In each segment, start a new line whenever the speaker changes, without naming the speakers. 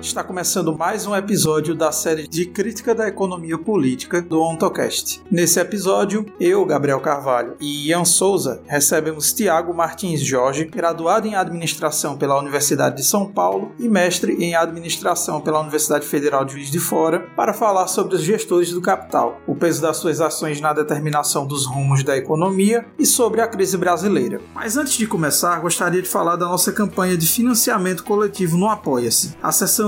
Está começando mais um episódio da série de crítica da economia política do OntoCast. Nesse episódio, eu, Gabriel Carvalho e Ian Souza recebemos Tiago Martins Jorge, graduado em administração pela Universidade de São Paulo e mestre em administração pela Universidade Federal de Juiz de Fora, para falar sobre os gestores do capital, o peso das suas ações na determinação dos rumos da economia e sobre a crise brasileira. Mas antes de começar, gostaria de falar da nossa campanha de financiamento coletivo no Apoia-se. Acessando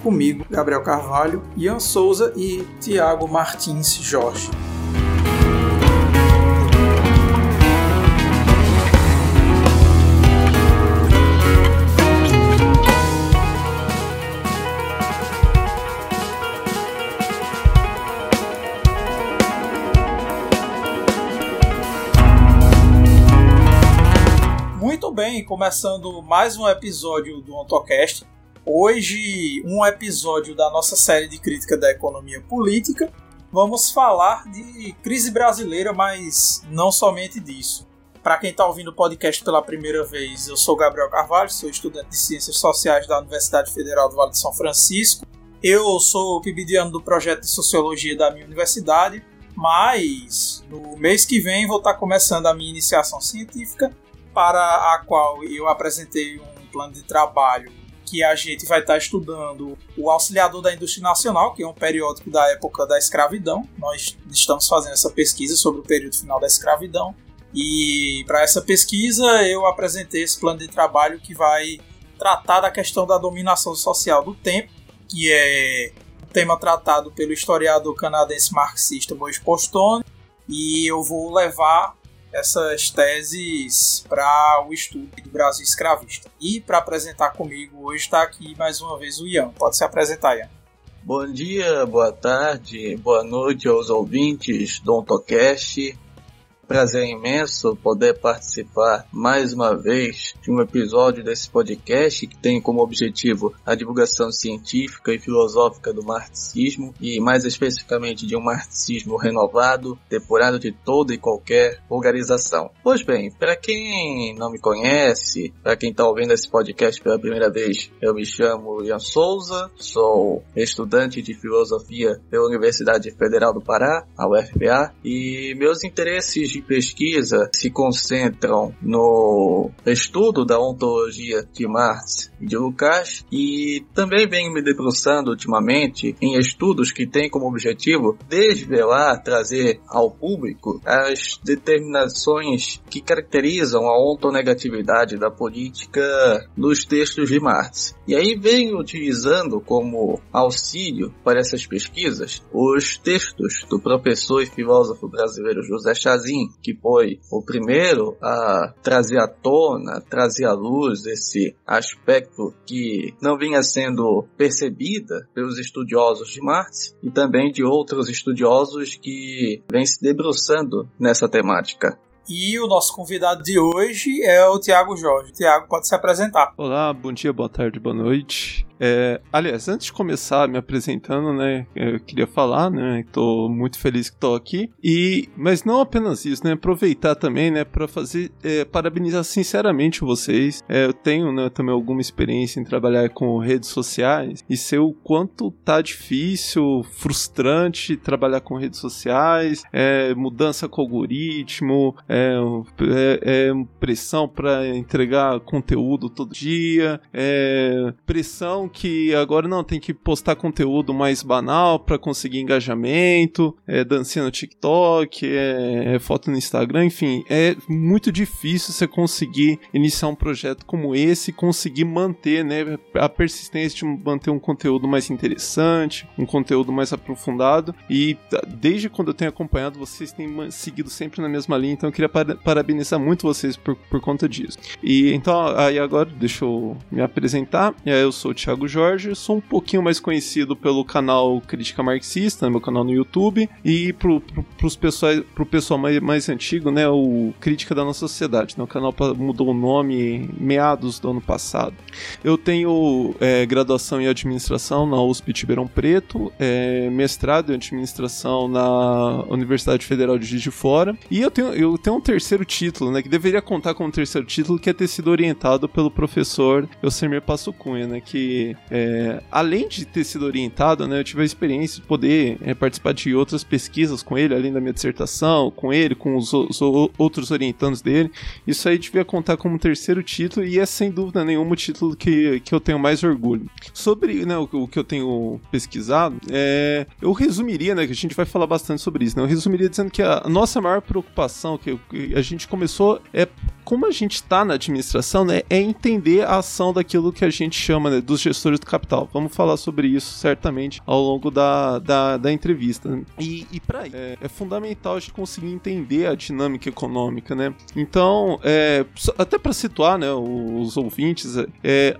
comigo, Gabriel Carvalho, Ian Souza e Tiago Martins Jorge. Muito bem, começando mais um episódio do OntoCast. Hoje, um episódio da nossa série de crítica da economia política. Vamos falar de crise brasileira, mas não somente disso. Para quem está ouvindo o podcast pela primeira vez, eu sou Gabriel Carvalho, sou estudante de Ciências Sociais da Universidade Federal do Vale de São Francisco. Eu sou pibidiano do projeto de Sociologia da minha universidade, mas no mês que vem vou estar começando a minha iniciação científica, para a qual eu apresentei um plano de trabalho que a gente vai estar estudando o Auxiliador da Indústria Nacional, que é um periódico da época da escravidão. Nós estamos fazendo essa pesquisa sobre o período final da escravidão. E para essa pesquisa eu apresentei esse plano de trabalho que vai tratar da questão da dominação social do tempo, que é um tema tratado pelo historiador canadense marxista Moisés Postone, e eu vou levar essas teses para o estudo do Brasil escravista. E para apresentar comigo hoje está aqui mais uma vez o Ian. Pode se apresentar, Ian.
Bom dia, boa tarde, boa noite aos ouvintes do OntoCast. Prazer imenso poder participar mais uma vez de um episódio desse podcast que tem como objetivo a divulgação científica e filosófica do marxismo e mais especificamente de um marxismo renovado, depurado de toda e qualquer vulgarização. Pois bem, para quem não me conhece, para quem está ouvindo esse podcast pela primeira vez, eu me chamo Ian Souza, sou estudante de filosofia pela Universidade Federal do Pará, a UFPA, e meus interesses de pesquisa se concentram no estudo da ontologia de Marx e de Lukács e também venho me debruçando ultimamente em estudos que têm como objetivo desvelar, trazer ao público as determinações que caracterizam a ontonegatividade da política nos textos de Marx. E aí venho utilizando como auxílio para essas pesquisas os textos do professor e filósofo brasileiro José Chazin, que foi o primeiro a trazer à tona, trazer à luz esse aspecto que não vinha sendo percebida pelos estudiosos de Marx e também de outros estudiosos que vêm se debruçando nessa temática.
E o nosso convidado de hoje é o Tiago Jorge. Tiago, pode se apresentar.
Olá, bom dia, boa tarde, boa noite. É, aliás, antes de começar me apresentando, né, eu queria falar, né, tô muito feliz que tô aqui e, mas não apenas isso, né, aproveitar também, né, para fazer, é, parabenizar sinceramente vocês. É, eu tenho, né, também alguma experiência em trabalhar com redes sociais e sei o quanto tá difícil, frustrante trabalhar com redes sociais, é, mudança com algoritmo, é, é, é pressão para entregar conteúdo todo dia, é, que agora não tem que postar conteúdo mais banal para conseguir engajamento, é dancinha no TikTok, é, é, foto no Instagram, enfim, é muito difícil você conseguir iniciar um projeto como esse, conseguir manter, né, a persistência de manter um conteúdo mais interessante, um conteúdo mais aprofundado e desde quando eu tenho acompanhado vocês têm seguido sempre na mesma linha, então eu queria parabenizar muito vocês por, por conta disso. E então aí agora deixa eu me apresentar, eu sou o Thiago Thiago Jorge, sou um pouquinho mais conhecido pelo canal Crítica Marxista, né, meu canal no YouTube, e pro, pro, pros pessoal, pro pessoal mais, mais antigo, né, o Crítica da Nossa Sociedade, né, o canal mudou o nome meados do ano passado. Eu tenho é, graduação em Administração na USP de Ribeirão Preto, é, mestrado em Administração na Universidade Federal de Juiz de Fora, e eu tenho, eu tenho um terceiro título, né, que deveria contar como terceiro título, que é ter sido orientado pelo professor Elsemir Passo Cunha, né, que é, além de ter sido orientado, né, eu tive a experiência de poder é, participar de outras pesquisas com ele, além da minha dissertação, com ele, com os, os outros orientandos dele. Isso aí devia contar como terceiro título e é sem dúvida nenhuma o título que, que eu tenho mais orgulho. Sobre né, o, o que eu tenho pesquisado, é, eu resumiria, né, que a gente vai falar bastante sobre isso, né, eu resumiria dizendo que a nossa maior preocupação que, a gente começou é como a gente está na administração, né, é entender a ação daquilo que a gente chama né, dos gestores do capital. Vamos falar sobre isso certamente ao longo da, da, da entrevista. E, e para é, é, fundamental a gente conseguir entender a dinâmica econômica, né? Então, é, até para situar né, os ouvintes, é,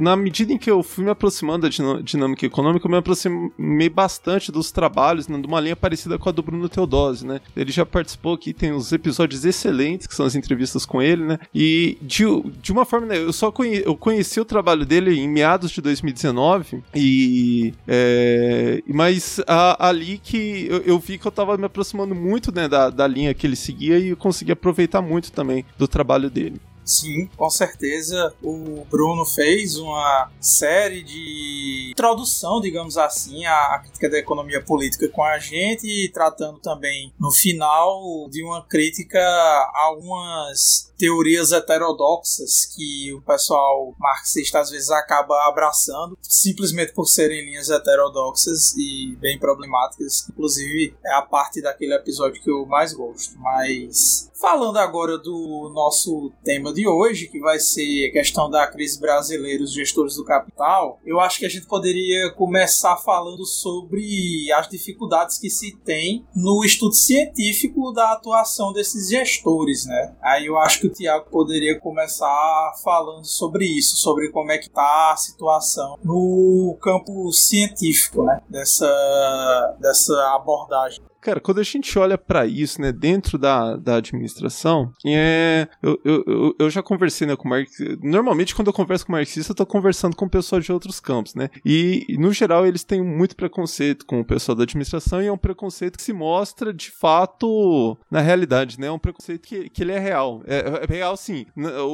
na medida em que eu fui me aproximando da dinâmica econômica, eu me aproximei bastante dos trabalhos né, de uma linha parecida com a do Bruno Teodose, né? Ele já participou aqui, tem uns episódios excelentes, que são as entrevistas com ele, né? E de, de uma forma, né, eu só conhe, eu conheci o trabalho dele em meados de 2019 e é, mas a, ali que eu, eu, vi que eu tava me aproximando muito né, da, da linha que ele seguia e eu consegui aproveitar muito também do trabalho dele.
Sim, com certeza. O Bruno fez uma série de introdução, digamos assim, à crítica da economia política com a gente, tratando também no final de uma crítica a algumas teorias heterodoxas que o pessoal marxista às vezes acaba abraçando, simplesmente por serem linhas heterodoxas e bem problemáticas. Inclusive, é a parte daquele episódio que eu mais gosto. Mas falando agora do nosso tema de hoje, que vai ser a questão da crise brasileira, os gestores do capital, eu acho que a gente poderia começar falando sobre as dificuldades que se tem no estudo científico da atuação desses gestores, né? Aí eu acho que o Tiago poderia começar falando sobre isso, sobre como é que tá a situação no campo científico, né? Dessa, dessa abordagem.
Cara, quando a gente olha para isso, né, dentro da, da administração, é, eu, eu, eu já conversei né, com marxista. Normalmente, quando eu converso com marxista, eu tô conversando com pessoas de outros campos, né? E, no geral, eles têm muito preconceito com o pessoal da administração e é um preconceito que se mostra de fato na realidade, né? É um preconceito que, que ele é real. É, é real, sim.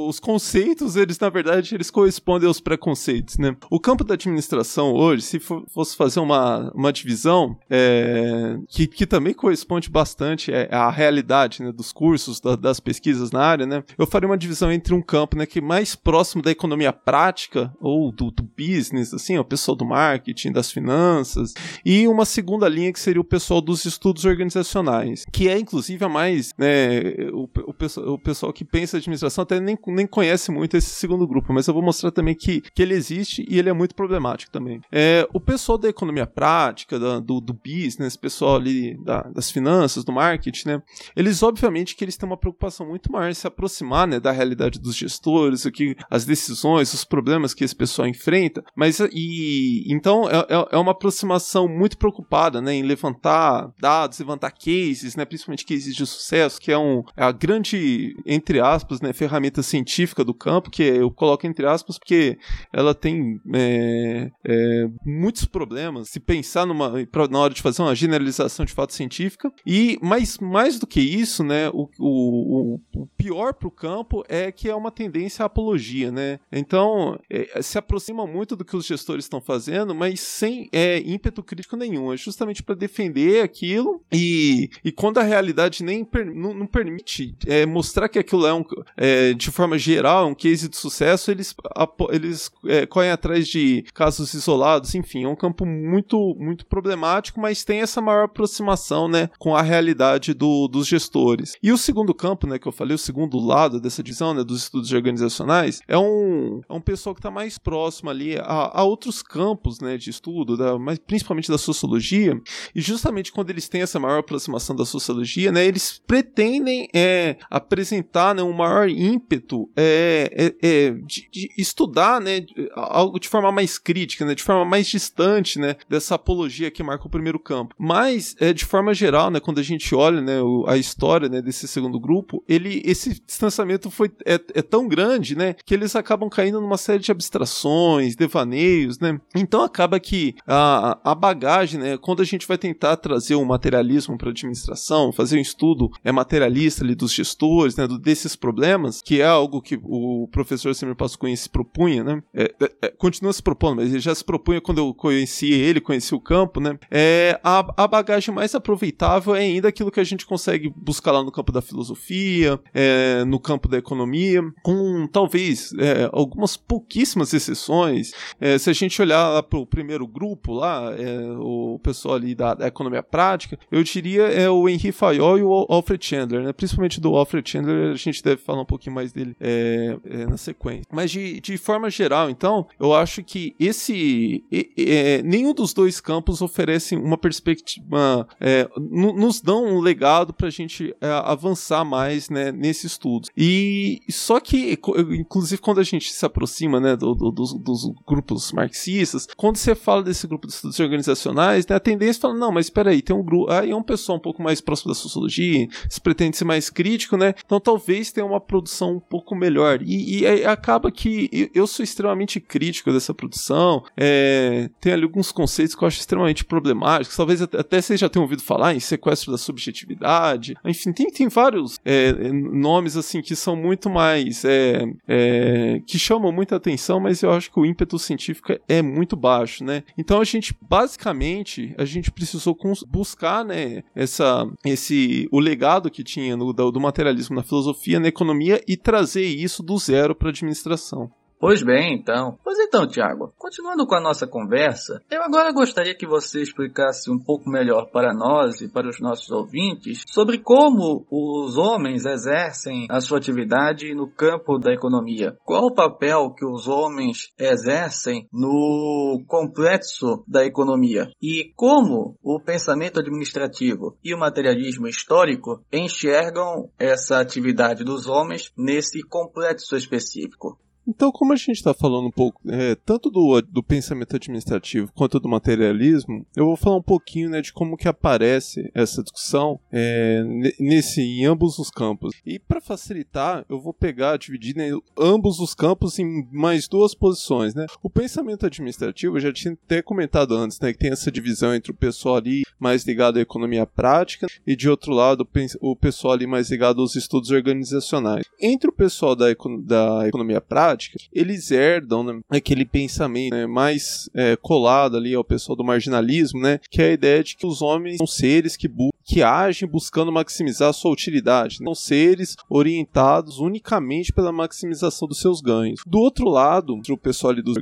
Os conceitos, eles, na verdade, eles correspondem aos preconceitos, né? O campo da administração hoje, se for, fosse fazer uma, uma divisão, é, que, que também também corresponde bastante é, à realidade né, dos cursos, da, das pesquisas na área, né? Eu faria uma divisão entre um campo né, que é mais próximo da economia prática ou do, do business, assim, o pessoal do marketing, das finanças, e uma segunda linha que seria o pessoal dos estudos organizacionais, que é inclusive a mais, né, o, o, pessoal, o pessoal que pensa administração até nem, nem conhece muito esse segundo grupo, mas eu vou mostrar também que, que ele existe e ele é muito problemático também. É, o pessoal da economia prática, da, do, do business, pessoal ali da da, das finanças, do marketing, né? Eles, obviamente, que eles têm uma preocupação muito maior em se aproximar, né, da realidade dos gestores, o que, as decisões, os problemas que esse pessoal enfrenta, mas e então é, é, é uma aproximação muito preocupada, né, em levantar dados, levantar cases, né, principalmente cases de sucesso, que é, um, é a grande, entre aspas, né, ferramenta científica do campo, que eu coloco entre aspas porque ela tem é, é, muitos problemas. Se pensar numa, na hora de fazer uma generalização de fato científica. E mas mais do que isso, né, o, o, o pior para o campo é que é uma tendência à apologia, né? Então é, se aproxima muito do que os gestores estão fazendo, mas sem é, ímpeto crítico nenhum. É justamente para defender aquilo e, e quando a realidade nem per, não, não, permite é, mostrar que aquilo é um é, de forma geral um case de sucesso, eles eles é, correm atrás de casos isolados, enfim, é um campo muito muito problemático, mas tem essa maior aproximação relação, né, com a realidade do, dos gestores. E o segundo campo, né, que eu falei, o segundo lado dessa divisão, né, dos estudos organizacionais, é um, é um pessoal que está mais próximo ali a, a, outros campos, né, de estudo, da, mas principalmente da sociologia, e justamente quando eles têm essa maior aproximação da sociologia, né, eles pretendem é, apresentar né, um maior ímpeto é, é, é de, de, estudar né, algo de forma mais crítica, né, de forma mais distante né, dessa apologia que marca o primeiro campo. Mas, é, de forma geral, né, quando a gente olha né, a história né, desse segundo grupo, ele, esse distanciamento foi, é, é tão grande né, que eles acabam caindo numa série de abstrações, devaneios. Né? Então acaba que a, a bagagem, né, quando a gente vai tentar trazer o materialismo para a administração, fazer um estudo é materialista ali dos gestores, né, desses problemas, que é algo que o professor Semir Pascoin se propunha, né, é, é, é, continua se propondo, mas ele já se propunha quando eu conheci ele, conheci o campo, né, é, a, a bagagem mais aproveitável é ainda aquilo que a gente consegue buscar lá no campo da filosofia, é, no campo da economia, com talvez é, algumas pouquíssimas exceções. É, se a gente olhar para o primeiro grupo lá, o pessoal ali da, da, economia prática, eu diria é o Henri Fayol e o Alfred Chandler, né, principalmente do Alfred Chandler, a gente deve falar um pouquinho mais dele na sequência. Mas de, de forma geral, então, eu acho que esse nenhum dos dois campos oferece uma perspectiva, é, nos dão um legado para a gente é, avançar mais né, nesse estudo. E só que, inclusive, quando a gente se aproxima né, do, do, dos, dos, grupos marxistas, quando você fala desse grupo de estudos organizacionais, né, a tendência é falar, não, mas espera aí, tem um grupo, aí é um pessoal um pouco mais próximo da sociologia, se pretende ser mais crítico, né? Então talvez tenha uma produção um pouco melhor. E, e acaba que eu sou extremamente crítico dessa produção. É, tem ali alguns conceitos que eu acho extremamente problemáticos. Talvez até vocês já tenham ouvido falar em sequestro da subjetividade. Enfim, tem, tem vários é, nomes assim que são muito mais. É, é, que chamam muita atenção, mas eu acho que o ímpeto científico é muito baixo, né? Então a gente, basicamente, a gente precisou buscar, né, essa, esse, o legado que tinha no, do, do materialismo na filosofia, na economia e trazer isso do zero para a administração.
Pois bem, então. Pois então, Tiago, continuando com a nossa conversa, eu agora gostaria que você explicasse um pouco melhor para nós e para os nossos ouvintes sobre como os homens exercem a sua atividade no campo da economia. Qual o papel que os homens exercem no complexo da economia e como o pensamento administrativo e o materialismo histórico enxergam essa atividade dos homens nesse complexo específico.
Então, como a gente está falando um pouco é, tanto do, do pensamento administrativo quanto do materialismo, eu vou falar um pouquinho né, de como que aparece essa discussão é, nesse, em ambos os campos. E para facilitar, eu vou pegar, dividir né, ambos os campos em mais duas posições. Né? O pensamento administrativo, eu já tinha até comentado antes, né, que tem essa divisão entre o pessoal ali mais ligado à economia prática e de outro lado o pessoal ali mais ligado aos estudos organizacionais. Entre o pessoal da, da economia prática, prática, eles herdam né, aquele pensamento né, mais é, colado ali ao pessoal do marginalismo, né, que é a ideia de que os homens são seres que que agem buscando maximizar a sua utilidade, né? são seres orientados unicamente pela maximização dos seus ganhos. Do outro lado, o pessoal ali dos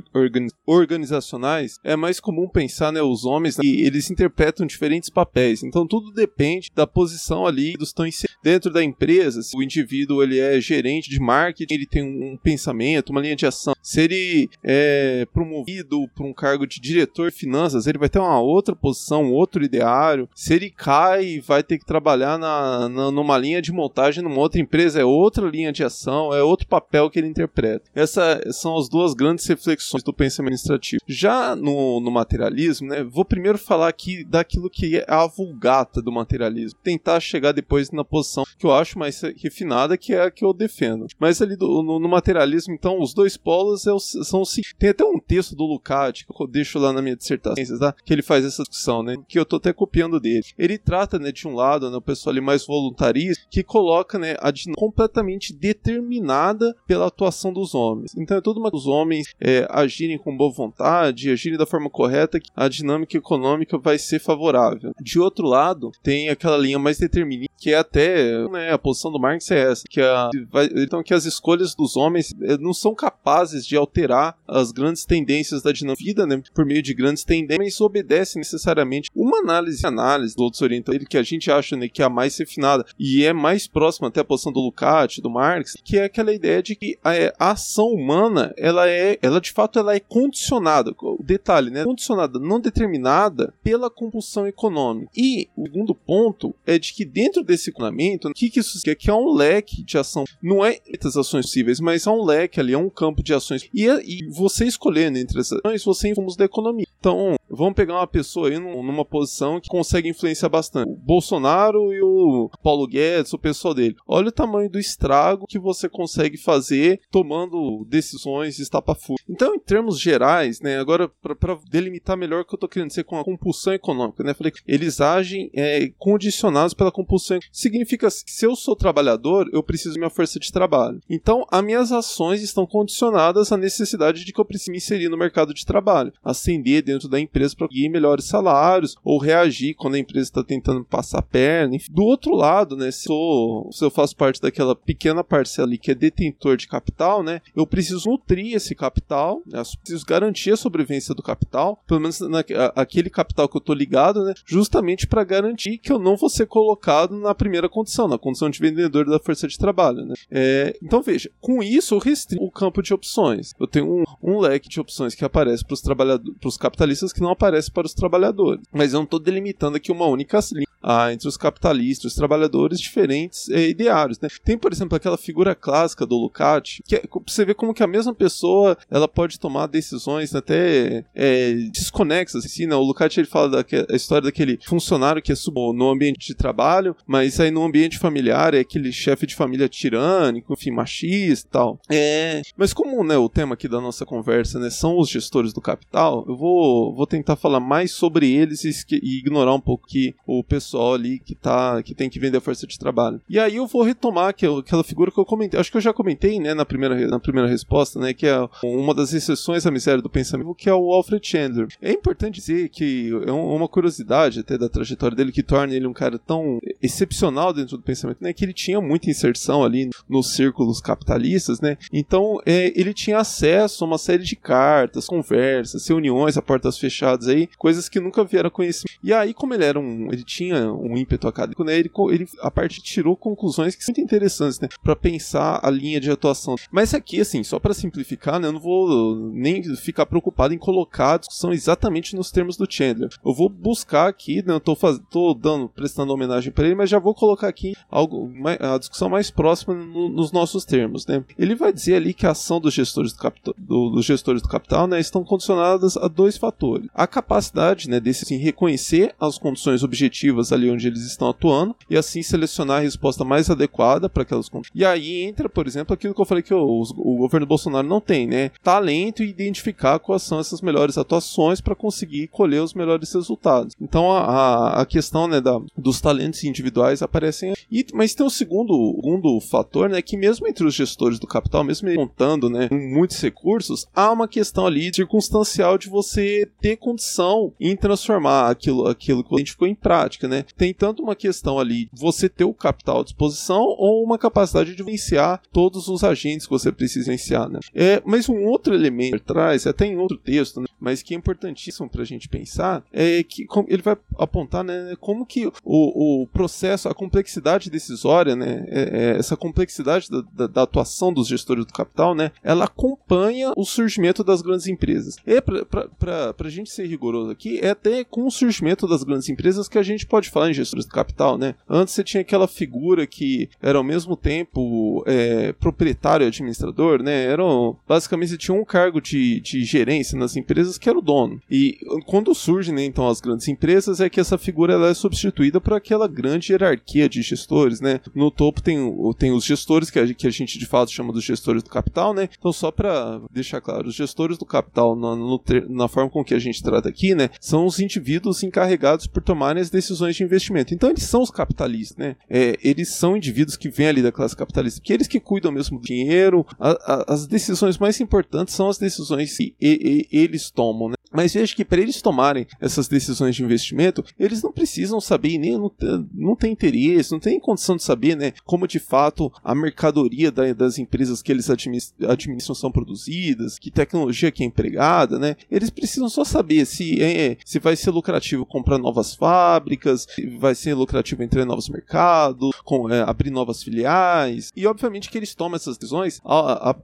organizacionais, é mais comum pensar, né, os homens, né, eles interpretam diferentes papéis, então tudo depende da posição ali dos estão dentro da empresa, se o indivíduo ele é gerente de marketing, ele tem um pensamento uma linha de ação. Se ele é promovido para um cargo de diretor de finanças, ele vai ter uma outra posição, outro ideário. Se ele cai, vai ter que trabalhar na, na, numa linha de montagem numa outra empresa, é outra linha de ação, é outro papel que ele interpreta. Essas são as duas grandes reflexões do pensamento administrativo. Já no, no materialismo, né, vou primeiro falar aqui daquilo que é a vulgata do materialismo. Tentar chegar depois na posição que eu acho mais refinada, que é a que eu defendo. Mas ali do, no, no materialismo, então, os dois polos é o, são os Tem até um texto do Lukács que eu deixo lá na minha dissertação, tá? Que ele faz essa discussão, né? Que eu tô até copiando dele. Ele trata, né, de um lado, né, o pessoal ali mais voluntarista, que coloca, né, a dinâmica completamente determinada pela atuação dos homens. Então é tudo uma dos homens é, agirem com boa vontade, agirem da forma correta, a dinâmica econômica vai ser favorável. De outro lado, tem aquela linha mais determinista que é até né, a posição do Marx é essa, que a, então que as escolhas dos homens eh, não são capazes de alterar as grandes tendências da dinâmica né, por meio de grandes tendências, mas obedece necessariamente uma análise, análise do outros orientadores que a gente acha né, que é a mais refinada e é mais próxima até a posição do Lukács, do Marx, que é aquela ideia de que a, a ação humana, ela é, ela de fato ela é condicionada, o detalhe, né, condicionada, não determinada pela compulsão econômica. E o segundo ponto é de que dentro desse condicionamento, o que, que isso quer? Que é um leque de ação, não é muitas ações possíveis, mas é um leque ali, é um campo de ações. E, e você escolhendo entre essas ações, você influencia da economia. Então, vamos pegar uma pessoa aí numa posição que consegue influenciar bastante. O Bolsonaro e o Paulo Guedes, o pessoal dele. Olha o tamanho do estrago que você consegue fazer tomando decisões estapafúrdias. Então, em termos gerais, né, agora para delimitar melhor o que eu estou querendo dizer com a compulsão econômica, né, falei que eles agem é, condicionados pela compulsão. Significa que se eu sou trabalhador, eu preciso de minha força de trabalho. Então, as minhas ações estão condicionadas à necessidade de que eu preciso me inserir no mercado de trabalho, ascender dentro da empresa para conseguir melhores salários ou reagir quando a empresa está tentando passar a perna. Enfim. Do outro lado, né, se, sou, se eu faço parte daquela pequena parcela ali que é detentor de capital, né, eu preciso nutrir esse capital, né, preciso garantir a sobrevivência do capital, pelo menos na, aquele capital que eu estou ligado, né, justamente para garantir que eu não vou ser colocado na primeira condição, na condição de vendedor da força de trabalho. Né. É, então veja, com isso eu restringo o campo de opções. Eu tenho um, um leque de opções que aparece para os trabalhadores, para os capitalistas que não aparece para os trabalhadores. Mas eu não estou delimitando aqui uma única linha ah, entre os capitalistas, os trabalhadores diferentes é, ideários. Né? Tem, por exemplo, aquela figura clássica do Lukács, que é, você vê como que a mesma pessoa ela pode tomar decisões até é, desconexas. Assim, né? O Lukács ele fala da a história daquele funcionário que é sub no ambiente de trabalho, mas aí no ambiente familiar é aquele chefe de família tirânico, enfim, machista e tal. É, mas como né, o tema aqui da nossa conversa né, são os gestores do capital, eu vou, vou tentar falar mais sobre eles e, e ignorar um pouco que o pessoal ali que tá que tem que vender a força de trabalho. E aí eu vou retomar aquela, figura que eu comentei, acho que eu já comentei, né, na primeira, na primeira resposta, né, que é uma das exceções à miséria do pensamento, que é o Alfred Chandler. É importante dizer que é uma curiosidade até da trajetória dele que torna ele um cara tão excepcional dentro do pensamento, né, que ele tinha muita inserção ali nos círculos capitalistas, né, então é, ele tinha acesso a uma série de cartas, conversas, reuniões a portas fechadas aí, coisas que nunca vieram conhecer. E aí, como ele era um, ele tinha um ímpeto acadêmico, né? Ele, ele a parte tirou conclusões que são muito interessantes, né? Para pensar a linha de atuação. Mas aqui, assim, só para simplificar, né? Eu não vou nem ficar preocupado em colocar a discussão exatamente nos termos do Chandler. Eu vou buscar aqui, né? Eu tô, tô dando, prestando homenagem para ele, mas já vou colocar aqui algo, a discussão mais próxima no, nos nossos termos, né? Ele vai dizer ali que a ação dos gestores do capital, do, dos gestores do capital, né? Estão condicionadas a dois fatores: a capacidade, né? Desse assim, reconhecer as condições objetivas ali onde eles estão atuando e assim selecionar a resposta mais adequada para aquelas E aí entra, por exemplo, aquilo que eu falei que o, o governo Bolsonaro não tem, né? Talento e identificar quais são essas melhores atuações para conseguir colher os melhores resultados. Então a, a questão né, da, dos talentos individuais aparecem. E, mas tem um segundo, segundo fator, né? Que mesmo entre os gestores do capital, mesmo contando né, muitos recursos, há uma questão ali circunstancial de você ter condição em transformar aquilo, aquilo que a gente ficou em prática, né? Tem tanto uma questão ali, você ter o capital à disposição ou uma capacidade de venciar todos os agentes que você precisa venciar, né? É, mas um outro elemento traz, até em outro texto, né, mas que é importantíssimo para a gente pensar, é que ele vai apontar, né, como que o, o processo, a complexidade decisória, né, é, é, essa complexidade da, da, da, atuação dos gestores do capital, né, ela acompanha o surgimento das grandes empresas. É para a gente ser rigoroso aqui, é até com o surgimento das grandes empresas que a gente pode falar em gestores do capital, né? Antes você tinha aquela figura que era ao mesmo tempo é, proprietário e administrador, né? Era, basicamente você tinha um cargo de, de gerência nas empresas que era o dono. E quando surgem, né, então, as grandes empresas, é que essa figura ela é substituída por aquela grande hierarquia de gestores, né? No topo tem, tem os gestores, que a, que a gente de fato chama dos gestores do capital, né? Então, só para deixar claro, os gestores do capital, na, no, na forma com que a gente trata aqui, né? São os indivíduos encarregados por tomarem as decisões de investimento. Então eles são os capitalistas, né? É, eles são indivíduos que vêm ali da classe capitalista, que eles que cuidam mesmo do dinheiro. A, a, as decisões mais importantes são as decisões que e, e, eles tomam, né? Mas veja que para eles tomarem essas decisões de investimento, eles não precisam saber, nem não, não tem interesse, não tem condição de saber, né, como de fato a mercadoria da, das empresas que eles administram são produzidas, que tecnologia que é empregada, né? Eles precisam só saber se é, se vai ser lucrativo comprar novas fábricas, vai ser lucrativo entrar em novos mercados, com, é, abrir novas filiais. E obviamente que eles tomam essas decisões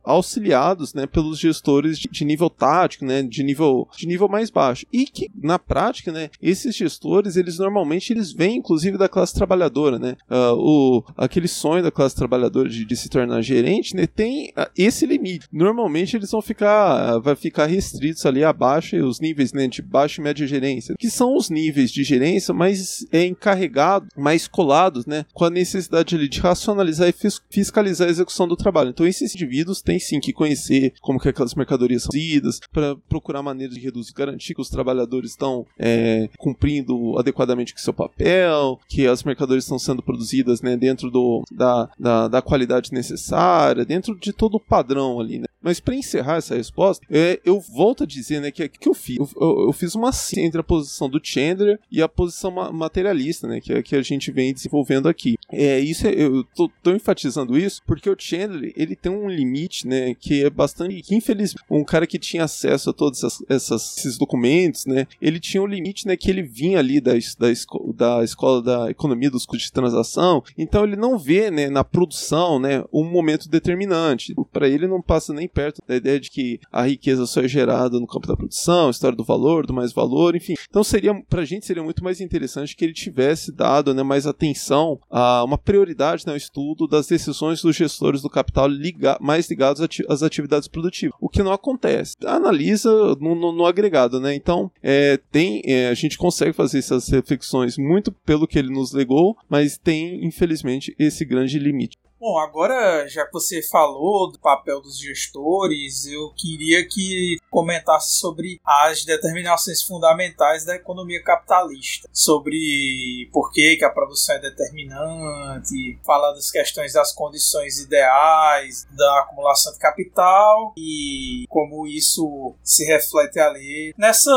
auxiliados, né, pelos gestores de, de nível tático, né, de nível de nível mais baixo. E que na prática, né, esses gestores, eles normalmente eles vêm inclusive da classe trabalhadora, né? Uh, o aquele sonho da classe trabalhadora de, de se tornar gerente, né, tem uh, esse limite. Normalmente eles vão ficar uh, vai ficar restritos ali abaixo os níveis né, de baixa e média gerência, que são os níveis de gerência mais é, encarregados, mais colados, né, com a necessidade ali de racionalizar e fiscalizar a execução do trabalho. Então esses indivíduos têm sim que conhecer como que aquelas mercadorias são para procurar maneiras de reduzir, garantir que os trabalhadores estão é, cumprindo adequadamente com seu papel, que as mercadorias estão sendo produzidas né, dentro do, da, da, da qualidade necessária, dentro de todo o padrão ali, né? Mas para encerrar essa resposta, é, eu volto a dizer, né, que que eu fiz? Eu, eu, eu, fiz uma síntese entre a posição do Chandler e a posição ma materialista, né, que, é, que a gente vem desenvolvendo aqui. É, isso é, eu tô, tô, enfatizando isso porque o Chandler, ele tem um limite, né, que é bastante, que infelizmente, um cara que tinha acesso a todos essas, essas, esses documentos, né, ele tinha um limite, né, que ele vinha ali da, da, esco da escola da economia dos custos de transação, então ele não vê, né, na produção, né, um momento determinante. Para ele não passa nem perto da ideia de que a riqueza só é gerada no campo da produção, história do valor, do mais valor, enfim. Então seria, pra gente seria muito mais interessante que ele tivesse dado, né, mais atenção a uma prioridade no né, estudo das decisões dos gestores do capital liga mais ligados às atividades produtivas. O que não acontece. Analisa no, no, no agregado, né? Então, é, tem, é, a gente consegue fazer essas reflexões muito pelo que ele nos legou, mas tem, infelizmente, esse grande limite.
Bom, agora já que você falou do papel dos gestores, eu queria que comentasse sobre as determinações fundamentais da economia capitalista, sobre por que, que a produção é determinante, falar das questões das condições ideais da acumulação de capital e como isso se reflete ali nessa,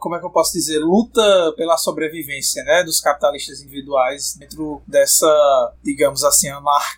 como é que eu posso dizer, luta pela sobrevivência, né, dos capitalistas individuais dentro dessa, digamos assim, anarquia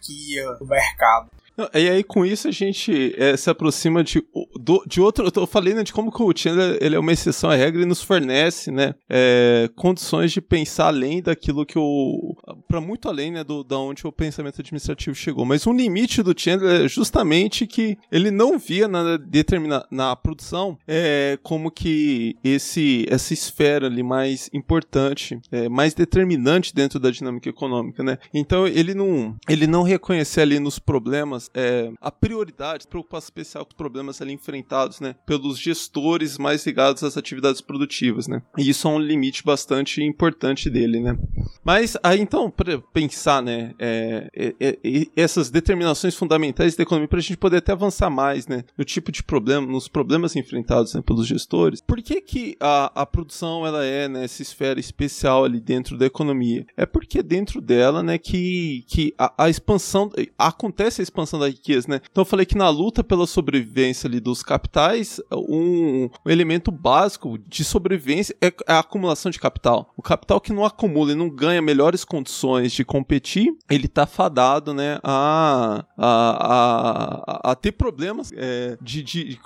do mercado.
E aí, com isso, a gente é, se aproxima de, do, de outro. Eu falei né, de como o Chandler ele é uma exceção à regra e nos fornece né, é, condições de pensar além daquilo que o. para muito além né, do, da onde o pensamento administrativo chegou. Mas um limite do Chandler é justamente que ele não via na, determina, na produção é, como que esse, essa esfera ali mais importante, é, mais determinante dentro da dinâmica econômica. Né? Então, ele não, ele não reconhecia ali nos problemas, é, a prioridade, preocupação especial com os problemas ali enfrentados, né, pelos gestores mais ligados às atividades produtivas, né. E isso é um limite bastante importante dele, né. Mas aí então, para pensar, né, é, é, é, essas determinações fundamentais da economia, para a gente poder até avançar mais, né, no tipo de problema, nos problemas enfrentados né, pelos gestores, por que que a, a produção ela é nessa né, esfera especial ali dentro da economia? É porque dentro dela, né, que, que a, a expansão, acontece a expansão da riqueza, né? Então eu falei que na luta pela sobrevivência ali dos capitais, um, um elemento básico de sobrevivência é a acumulação de capital. O capital que não acumula e não ganha melhores condições de competir, ele tá fadado, né, a, a, a, a ter problemas é, de, de, de,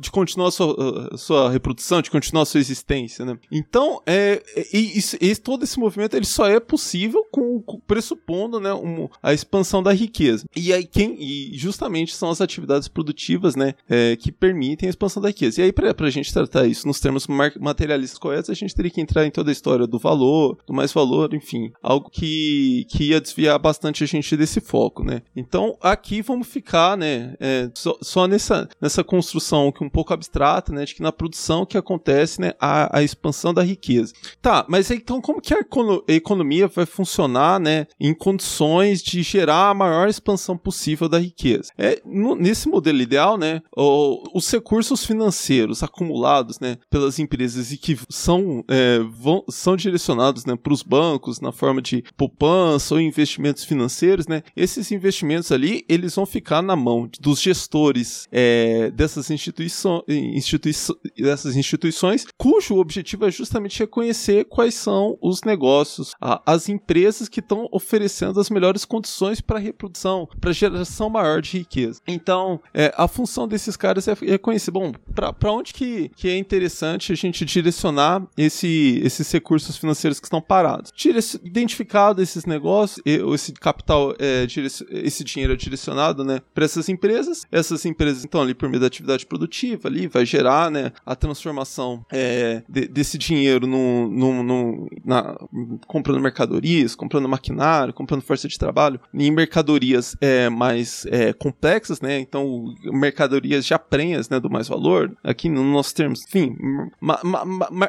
de, continuar a sua, a sua reprodução, de continuar a sua existência, né? Então, é, e, e, e todo esse movimento ele só é possível com, com pressupondo, né, um, a expansão da riqueza. E aí quem, e justamente são as atividades produtivas, né, é, que permitem a expansão da riqueza. E aí, para a gente tratar isso nos termos materialistas corretos, a gente teria que entrar em toda a história do valor, do mais valor, enfim, algo que, que ia desviar bastante a gente desse foco, né. Então, aqui vamos ficar, né, é, só, só, nessa, nessa construção que um pouco abstrata, né, de que na produção que acontece, né, a, a expansão da riqueza. Tá, mas então como que a economia vai funcionar, né, em condições de gerar a maior expansão possível possível da riqueza. É, no, nesse modelo ideal, né, os recursos financeiros acumulados né, pelas empresas e que são, é, vão, são direcionados né, para os bancos na forma de poupança ou investimentos financeiros, né, esses investimentos ali eles vão ficar na mão dos gestores é, dessas, instituições, institui dessas instituições, cujo objetivo é justamente reconhecer quais são os negócios, a, as empresas que estão oferecendo as melhores condições para reprodução, para geração maior de riqueza. Então, é, a função desses caras é, é conhecer, bom, para onde que, que é interessante a gente direcionar esse, esses recursos financeiros que estão parados. Identificado esses negócios, esse capital, é, esse dinheiro é direcionado né, para essas empresas, essas empresas, então, ali por meio da atividade produtiva, ali vai gerar né, a transformação é, de, desse dinheiro no, no, no, na, comprando mercadorias, comprando maquinário, comprando força de trabalho, em mercadorias é, mais é, complexas, né? Então, mercadorias já prenhas, né, do mais valor, aqui no nosso termos, enfim,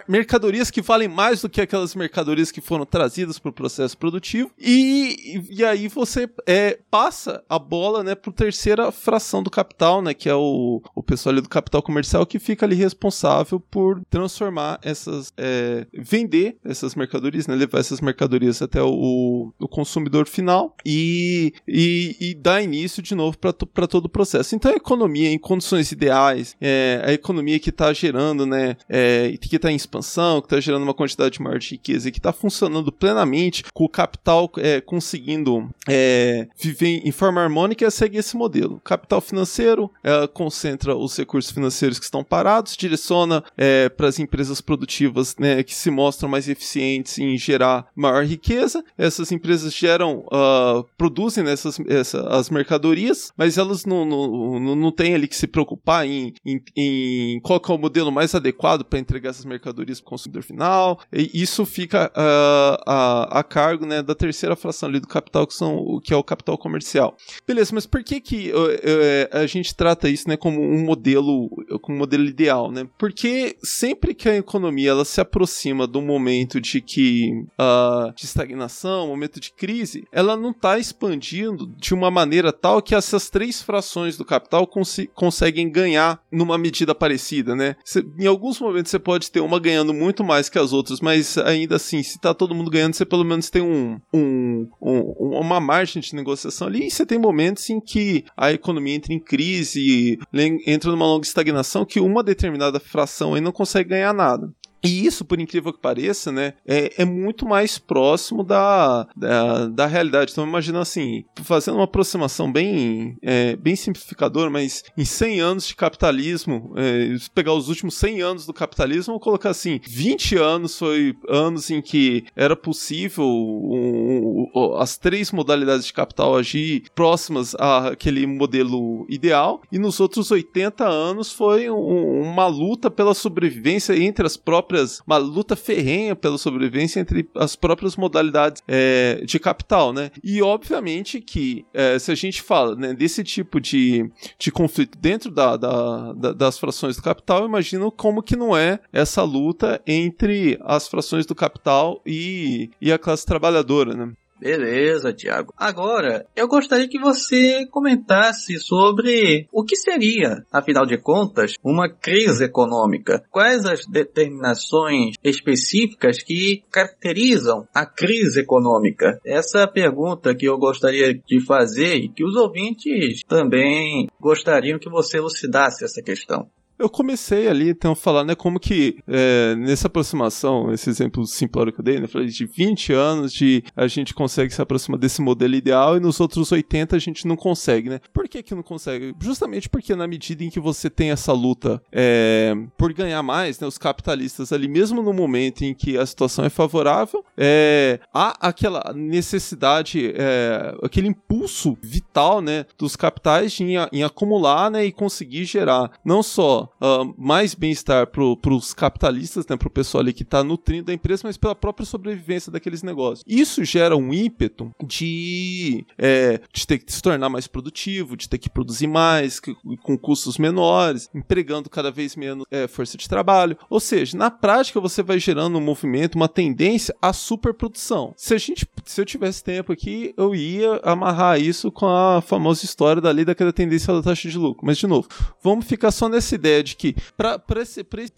mercadorias que valem mais do que aquelas mercadorias que foram trazidas para o processo produtivo, e, e aí você é, passa a bola, né, para terceira fração do capital, né, que é o, o pessoal ali do capital comercial que fica ali responsável por transformar essas, é, vender essas mercadorias, né, levar essas mercadorias até o, o consumidor final e, e, e dar início de novo para todo o processo. Então a economia em condições ideais, é, a economia que está gerando, né, é, que está em expansão, que está gerando uma quantidade maior de riqueza e que está funcionando plenamente, com o capital é, conseguindo é, viver em forma harmônica, segue esse modelo. Capital financeiro é, concentra os recursos financeiros que estão parados, direciona é, para as empresas produtivas né, que se mostram mais eficientes em gerar maior riqueza. Essas empresas geram, uh, produzem essas, essa, as mercadorias, mas elas não, não, não, não têm ali que se preocupar em, em, em qual é o modelo mais adequado para entregar essas mercadorias para o consumidor final. E isso fica uh, a, a cargo né, da terceira fração ali do capital, que, são, que é o capital comercial. Beleza, mas por que, que uh, a gente trata isso né, como um modelo, como um modelo ideal? Né? Porque sempre que a economia ela se aproxima do momento de que uh, de estagnação, momento de crise, ela não está expandindo de uma maneira tal que essas três frações do capital cons conseguem ganhar numa medida parecida, né? Cê, em alguns momentos você pode ter uma ganhando muito mais que as outras, mas ainda assim, se tá todo mundo ganhando, você pelo menos tem um, um, um uma margem de negociação ali, e você tem momentos em que a economia entra em crise, entra numa longa estagnação que uma determinada fração aí não consegue ganhar nada. E isso, por incrível que pareça, né, é, é muito mais próximo da, da, da, realidade. Então, imagina assim, fazendo uma aproximação bem, é, bem simplificadora, mas em 100 anos de capitalismo, é, pegar os últimos 100 anos do capitalismo, vou colocar assim, 20 anos foi anos em que era possível um, um, as três modalidades de capital agir próximas àquele modelo ideal, e nos outros 80 anos foi um, uma luta pela sobrevivência entre as próprias próprias. uma luta ferrenha pela sobrevivência entre as próprias modalidades é, de capital, né? E obviamente que é, se a gente fala né, desse tipo de, de conflito dentro da, da, da, das frações do capital, imagino como que não é essa luta entre as frações do capital e, e a classe trabalhadora, né?
Beleza, Tiago. Agora, eu gostaria que você comentasse sobre o que seria, afinal de contas, uma crise econômica. Quais as determinações específicas que caracterizam a crise econômica? Essa é a pergunta que eu gostaria de fazer e que os ouvintes também gostariam que você elucidasse essa questão.
Eu comecei ali, então, a falar, né, como que é, nessa aproximação, esse exemplo simplório que eu dei, né, falei de 20 anos de a gente consegue se aproximar desse modelo ideal e nos outros 80 a gente não consegue, né? Por que que não consegue? Justamente porque na medida em que você tem essa luta é, por ganhar mais, né, os capitalistas ali, mesmo no momento em que a situação é favorável, é, há aquela necessidade, é, aquele impulso vital, né, dos capitais em, em acumular, né, e conseguir gerar não só só uh, mais bem-estar para os capitalistas, né, para o pessoal ali que está nutrindo a empresa, mas pela própria sobrevivência daqueles negócios. Isso gera um ímpeto de, é, de ter que se tornar mais produtivo, de ter que produzir mais, que, com custos menores, empregando cada vez menos é, força de trabalho. Ou seja, na prática você vai gerando um movimento, uma tendência à superprodução. Se a gente, se eu tivesse tempo aqui, eu ia amarrar isso com a famosa história da lei daquela tendência da taxa de lucro. Mas de novo, vamos ficar só nessa ideia de que para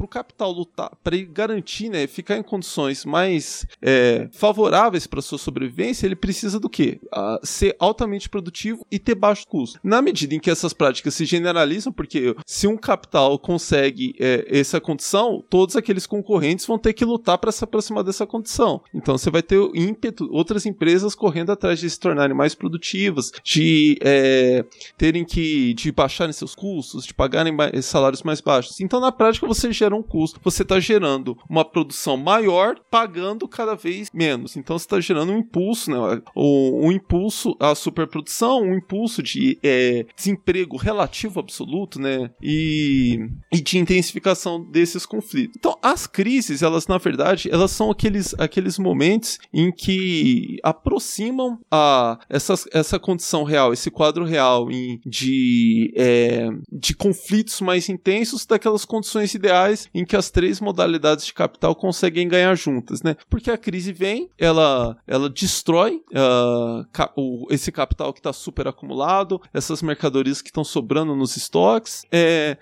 o capital lutar, para ele garantir, né, ficar em condições mais é, favoráveis para sua sobrevivência, ele precisa do quê? Ser altamente produtivo e ter baixo custo. Na medida em que essas práticas se generalizam, porque se um capital consegue é, essa condição, todos aqueles concorrentes vão ter que lutar para se aproximar dessa condição. Então você vai ter ímpeto, outras empresas correndo atrás de se tornarem mais produtivas, de é, terem que de baixarem seus custos, de pagarem salários mais baixos. Então na prática você gera um custo, você está gerando uma produção maior, pagando cada vez menos. Então você está gerando um impulso, né? Um impulso à superprodução, um impulso de é, desemprego relativo absoluto, né? E, e de intensificação desses conflitos. Então as crises, elas na verdade, elas são aqueles, aqueles momentos em que aproximam a essa, essa condição real, esse quadro real em, de, é, de conflitos mais intensos daquelas condições ideais em que as três modalidades de capital conseguem ganhar juntas, né? Porque a crise vem, ela, ela destrói uh, o, esse capital que está super acumulado, essas mercadorias que estão sobrando nos estoques,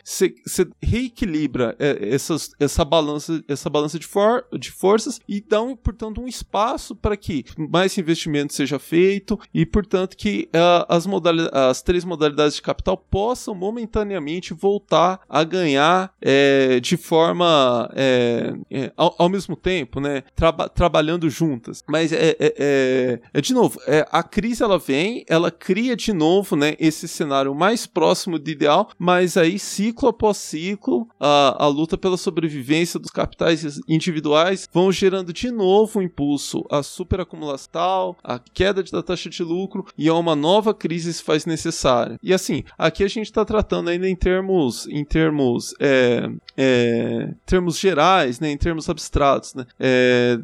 você é, reequilibra é, essas, essa balança, essa balança de, for, de forças e dá, um, portanto, um espaço para que mais investimento seja feito e, portanto, que uh, as, as três modalidades de capital possam momentaneamente voltar a ganhar é, de forma é, é, ao, ao, mesmo tempo, né, traba trabalhando juntas. Mas é, é, é, é de novo, a crise ela vem, ela cria de novo, né, esse cenário mais próximo do ideal, mas aí ciclo após ciclo a, a luta pela sobrevivência dos capitais individuais vão gerando de novo um impulso à superacumulação, à queda da taxa de lucro e a uma nova crise se faz necessária. E assim, aqui a gente está tratando ainda em termos, em termos, é, é, termos gerais, né, em termos abstratos, né. É,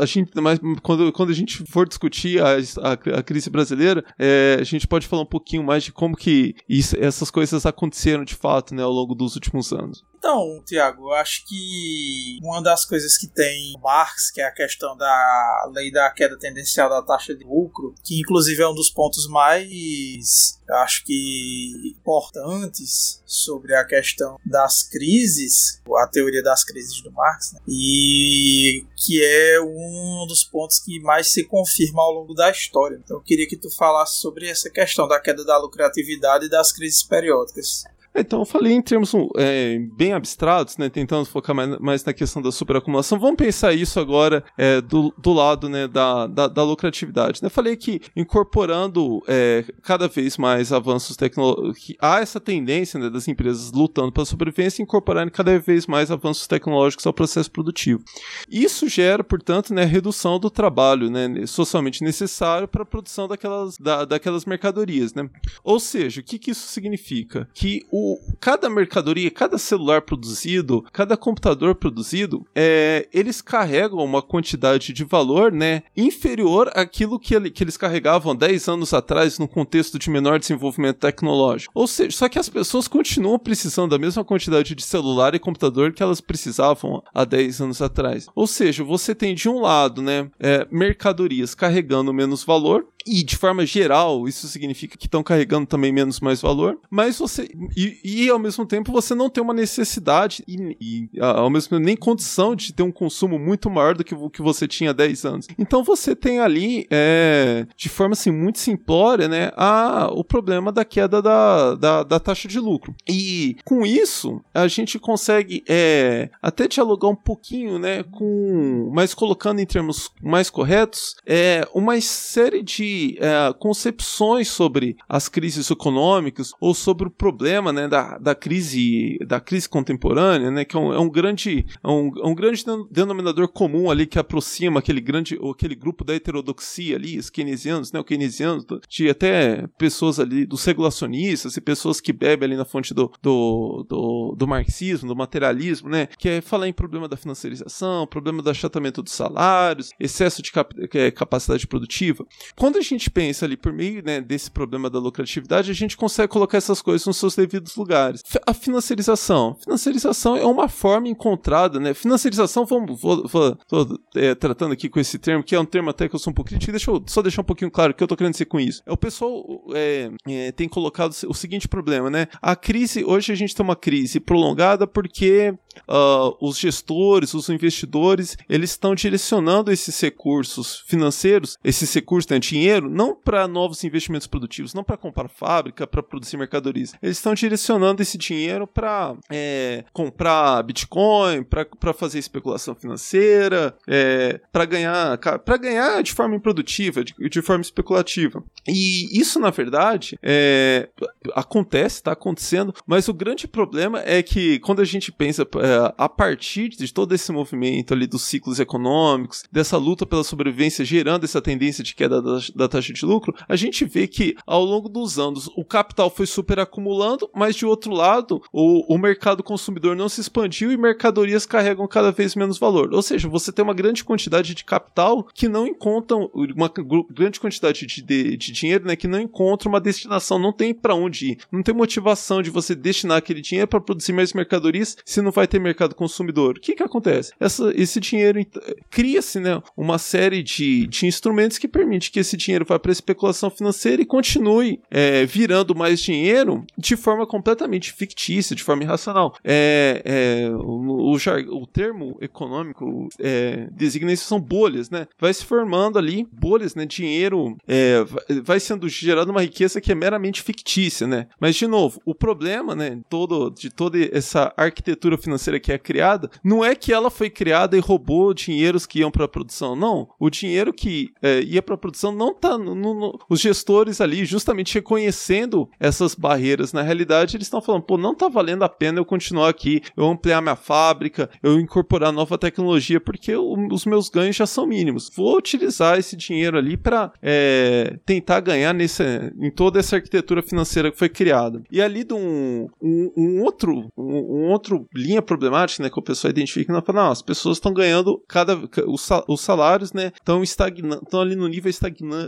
a gente, mas quando, quando a gente for discutir a, a, a crise brasileira, é, a gente pode falar um pouquinho mais de como que isso, essas coisas aconteceram de fato, né, ao longo dos últimos anos.
Então, Tiago, eu acho que uma das coisas que tem Marx, que é a questão da lei da queda tendencial da taxa de lucro, que inclusive é um dos pontos mais, eu acho que importantes sobre a questão das crises, a teoria das crises do Marx, né? e que é um dos pontos que mais se confirma ao longo da história. Então, eu queria que tu falasse sobre essa questão da queda da lucratividade e das crises periódicas.
Então, eu falei em termos é, bem abstratos, né, tentando focar mais, mais, na questão da superacumulação. Vamos pensar isso agora é, do, do, lado né, da, da, da, lucratividade. Né? Falei que incorporando é, cada vez mais avanços tecnológicos, há essa tendência né, das empresas lutando pela sobrevivência incorporarem cada vez mais avanços tecnológicos ao processo produtivo. Isso gera, portanto, né, redução do trabalho né, socialmente necessário para a produção daquelas, da, daquelas mercadorias. Né? Ou seja, o que, que isso significa? Que o cada mercadoria, cada celular produzido, cada computador produzido, é, eles carregam uma quantidade de valor né, inferior àquilo que, que eles carregavam 10 anos atrás no contexto de menor desenvolvimento tecnológico. Ou seja, só que as pessoas continuam precisando da mesma quantidade de celular e computador que elas precisavam há 10 anos atrás. Ou seja, você tem de um lado né, é, mercadorias carregando menos valor, e de forma geral, isso significa que estão carregando também menos mais valor, mas você. E, e, ao mesmo tempo você não tem uma necessidade e, e, ao mesmo tempo nem condição de ter um consumo muito maior do que o que você tinha há 10 anos. Então você tem ali, é, de forma assim, muito simplória, né, a, o problema da queda da, da, da taxa de lucro. E com isso, a gente consegue é, até dialogar um pouquinho, né, com. Mas colocando em termos mais corretos, é, uma série de é, concepções sobre as crises econômicas ou sobre o problema né, da, da, crise, da crise contemporânea, né, que é um, é um grande, é um, é um grande denominador comum ali que aproxima aquele grande, aquele grupo da heterodoxia ali, os keynesianos, né, o keynesianos, de até pessoas ali, dos regulacionistas e pessoas que bebem ali na fonte do, do, do, do marxismo, do materialismo, né, que é falar em problema da financiarização, problema do achatamento dos salários, excesso de cap é, capacidade produtiva. Quando a gente pensa ali por meio né, desse problema da lucratividade, a gente consegue colocar essas coisas nos seus devidos lugares. A financiarização. Financiarização é uma forma encontrada, né? Financiarização, vamos, vou, vou tô, é, tratando aqui com esse termo, que é um termo até que eu sou um pouco crítico, deixa eu só deixar um pouquinho claro o que eu tô querendo dizer com isso. É, o pessoal é, é, tem colocado o seguinte problema, né? A crise, hoje a gente tem uma crise prolongada porque uh, os gestores, os investidores, eles estão direcionando esses recursos financeiros, esses recursos, né, dinheiro, não para novos investimentos produtivos, não para comprar fábrica, para produzir mercadorias. Eles estão direcionando esse dinheiro para é, comprar Bitcoin, para fazer especulação financeira, é, para ganhar, para ganhar de forma improdutiva, de, de, forma especulativa. E isso, na verdade, é, acontece, está acontecendo, mas o grande problema é que quando a gente pensa é, a partir de todo esse movimento ali dos ciclos econômicos, dessa luta pela sobrevivência gerando essa tendência de queda da, da taxa de lucro, a gente vê que ao longo dos anos o capital foi super acumulando, mas de outro lado o, o mercado consumidor não se expandiu e mercadorias carregam cada vez menos valor. Ou seja, você tem uma grande quantidade de capital que não encontra uma grande quantidade de, de, de dinheiro, né, que não encontra uma destinação, não tem para onde ir, não tem motivação de você destinar aquele dinheiro para produzir mais mercadorias se não vai ter mercado consumidor. O que que acontece? Essa, esse dinheiro cria-se, né, uma série de, de instrumentos que permite que esse dinheiro vá para especulação financeira e continue é, virando mais dinheiro de forma completamente fictícia, de forma irracional. É, é, o, o, o, termo econômico é, designa isso são bolhas, né? Vai se formando ali bolhas, né? Dinheiro é, vai sendo gerado uma riqueza que é meramente fictícia, né? Mas de novo, o problema, né? Todo de toda essa arquitetura financeira que é criada, não é que ela foi criada e roubou dinheiros que iam para a produção, não. O dinheiro que é, ia para a produção não tá no, no, os gestores ali justamente reconhecendo essas barreiras. Na realidade, eles estão falando, pô, não tá valendo a pena eu continuar aqui, eu ampliar minha fábrica, eu incorporar nova tecnologia, porque os meus ganhos já são mínimos. Vou utilizar esse dinheiro ali para é, tentar ganhar nesse, em toda essa arquitetura financeira que foi criada. E ali de um, um, um outro, um, um, outro linha problemática, né, que o pessoal identifica, não fala, não, as pessoas estão ganhando cada os, os salários, né, estão estão ali no nível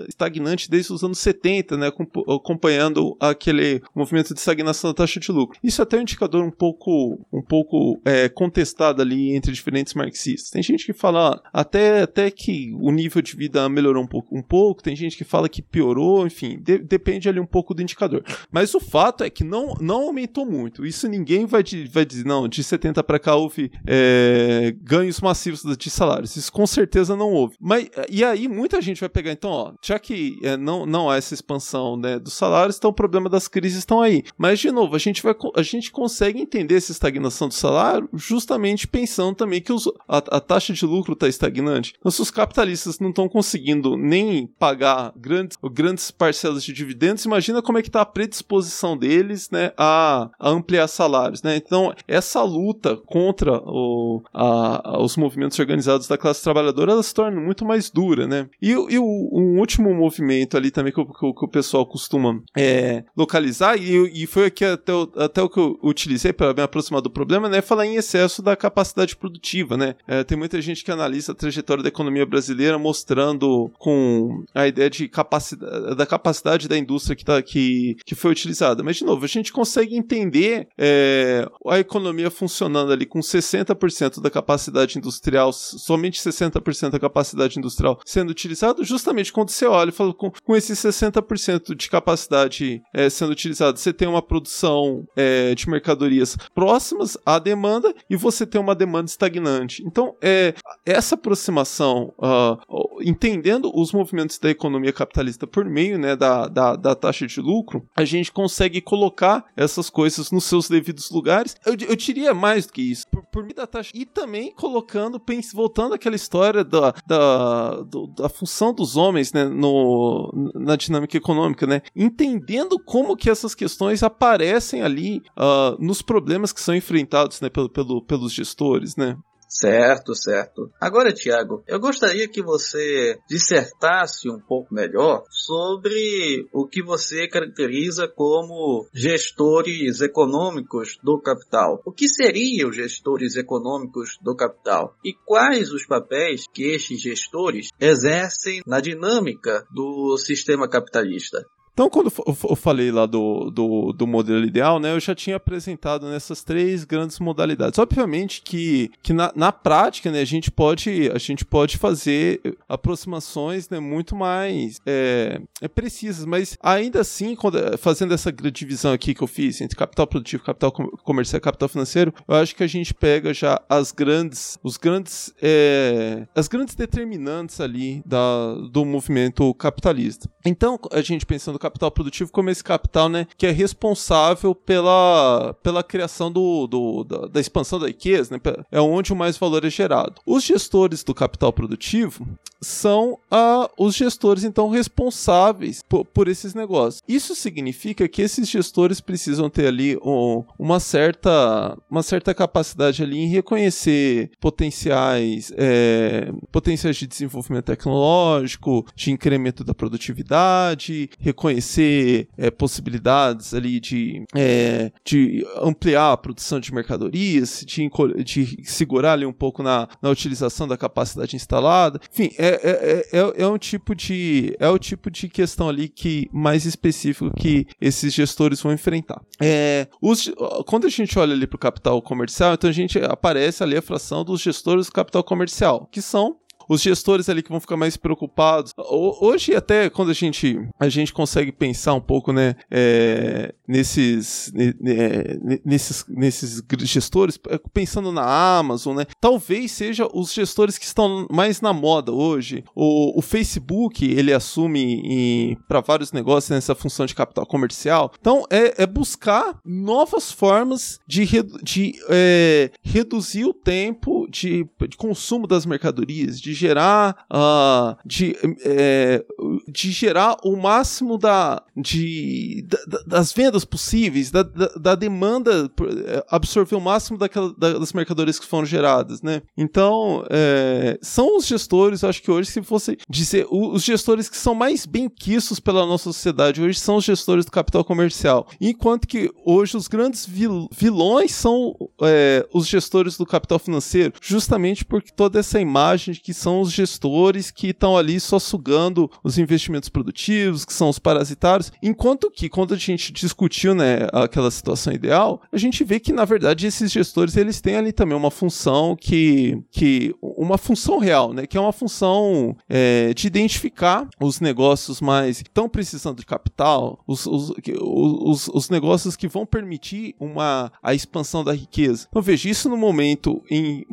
estagna, estagnante desde os anos 70, né, acompanhando aquele movimento de estagnação da taxa de lucro. Isso é até um indicador um pouco, um pouco é, contestado ali entre diferentes marxistas. Tem gente que fala até, até que o nível de vida melhorou um pouco, um pouco, tem gente que fala que piorou, enfim, de, depende ali um pouco do indicador. Mas o fato é que não, não aumentou muito. Isso ninguém vai, de, vai dizer, não, de 70 para cá houve é, ganhos massivos de salários. Isso com certeza não houve. Mas, e aí muita gente vai pegar, então, ó, já que é, não, não há essa expansão né, dos salários, então o problema das crises estão aí. Mas, de novo, a gente, vai, a gente consegue entender essa estagnação do salário justamente pensando também que os, a, a taxa de lucro está estagnante. Então, se os capitalistas não estão conseguindo nem pagar grandes, grandes parcelas de dividendos, imagina como é que está a predisposição deles né, a, a ampliar salários. Né? Então, essa luta contra o, a, os movimentos organizados da classe trabalhadora ela se torna muito mais dura. Né? E, e o, um último movimento ali também que, que, que o pessoal costuma é, localizar, e, e foi aqui até, o, até o que eu utilizei para me aproximar do problema, né, falar em excesso da capacidade produtiva. Né? É, tem muita gente que analisa a trajetória da economia brasileira mostrando com a ideia de capacidade, da capacidade da indústria que, tá, que, que foi utilizada. Mas, de novo, a gente consegue entender é, a economia funcionando ali com 60% da capacidade industrial, somente 60% da capacidade industrial sendo utilizado, justamente quando você olha e fala com, com esses 60% de capacidade é, sendo utilizado, você tem uma produção é, de mercadorias próximas à demanda e você tem uma demanda estagnante. Então, é, essa aproximação, uh, entendendo os movimentos da economia capitalista por meio né, da, da, da, taxa de lucro, a gente consegue colocar essas coisas nos seus devidos lugares. Eu, eu diria mais do que isso. Por, por meio da taxa. E também colocando, voltando àquela história da, da, do, da função dos homens né, no, na dinâmica econômica, né? Entendendo como que essas questões aparecem ali uh, nos problemas que são enfrentados né, pelo, pelo, pelos gestores, né?
Certo, certo. Agora, Tiago, eu gostaria que você dissertasse um pouco melhor sobre o que você caracteriza como gestores econômicos do capital. O que seriam gestores econômicos do capital? E quais os papéis que estes gestores exercem na dinâmica do sistema capitalista?
Então, quando eu falei lá do, do, do, modelo ideal, né, eu já tinha apresentado nessas três grandes modalidades. Obviamente que, que na, na prática, né, a gente pode, a gente pode fazer aproximações né, muito mais é, é precisas, mas ainda assim, quando, fazendo essa divisão aqui que eu fiz entre capital produtivo, capital comercial capital financeiro, eu acho que a gente pega já as grandes, os grandes, é, as grandes determinantes ali da, do movimento capitalista. Então, a gente pensando capital produtivo como esse capital, né, que é responsável pela, pela criação do, do da, da, expansão da riqueza, né, é onde o mais valor é gerado. Os gestores do capital produtivo são ah, os gestores, então, responsáveis por, por, esses negócios. Isso significa que esses gestores precisam ter ali um, uma, certa, uma certa capacidade ali em reconhecer potenciais, é, potenciais de desenvolvimento tecnológico, de incremento da produtividade, reconhecer reconhecer é, possibilidades ali de, é, de ampliar a produção de mercadorias, de, de segurar ali um pouco na, na utilização da capacidade instalada. Enfim, é, é, é, é, um tipo de é o tipo de questão ali que mais específico que esses gestores vão enfrentar. É, os, quando a gente olha ali para o capital comercial, então a gente aparece ali a fração dos gestores do capital comercial, que são os gestores ali que vão ficar mais preocupados. Hoje, até quando a gente, a gente consegue pensar um pouco, né, é, nesses, é, nesses, nesses gestores, é, pensando na Amazon, né, talvez seja os gestores que estão mais na moda hoje. O, o Facebook, ele assume para vários negócios nessa função de capital comercial. Então, é, é buscar novas formas de, de é, reduzir o tempo de, de consumo das mercadorias, de gerar uh, de, é, de gerar o máximo da, de, da, das vendas possíveis, da, da, da, demanda, é, absorver o máximo daquela, das mercadorias que foram geradas, né? Então, é, são os gestores, acho que hoje, se fosse dizer, os gestores que são mais bem quistos pela nossa sociedade hoje são os gestores do capital comercial. Enquanto que hoje os grandes vil, vilões são é, os gestores do capital financeiro, justamente porque toda essa imagem de que são os gestores que estão ali só sugando os investimentos produtivos, que são os parasitários, enquanto que quando a gente discutiu, né, aquela situação ideal, a gente vê que na verdade esses gestores eles têm ali também uma função que, que uma função real, né, que é uma função é, de identificar os negócios mais estão precisando de capital, os, os, os, os negócios que vão permitir uma a expansão da riqueza. Então veja isso no momento em,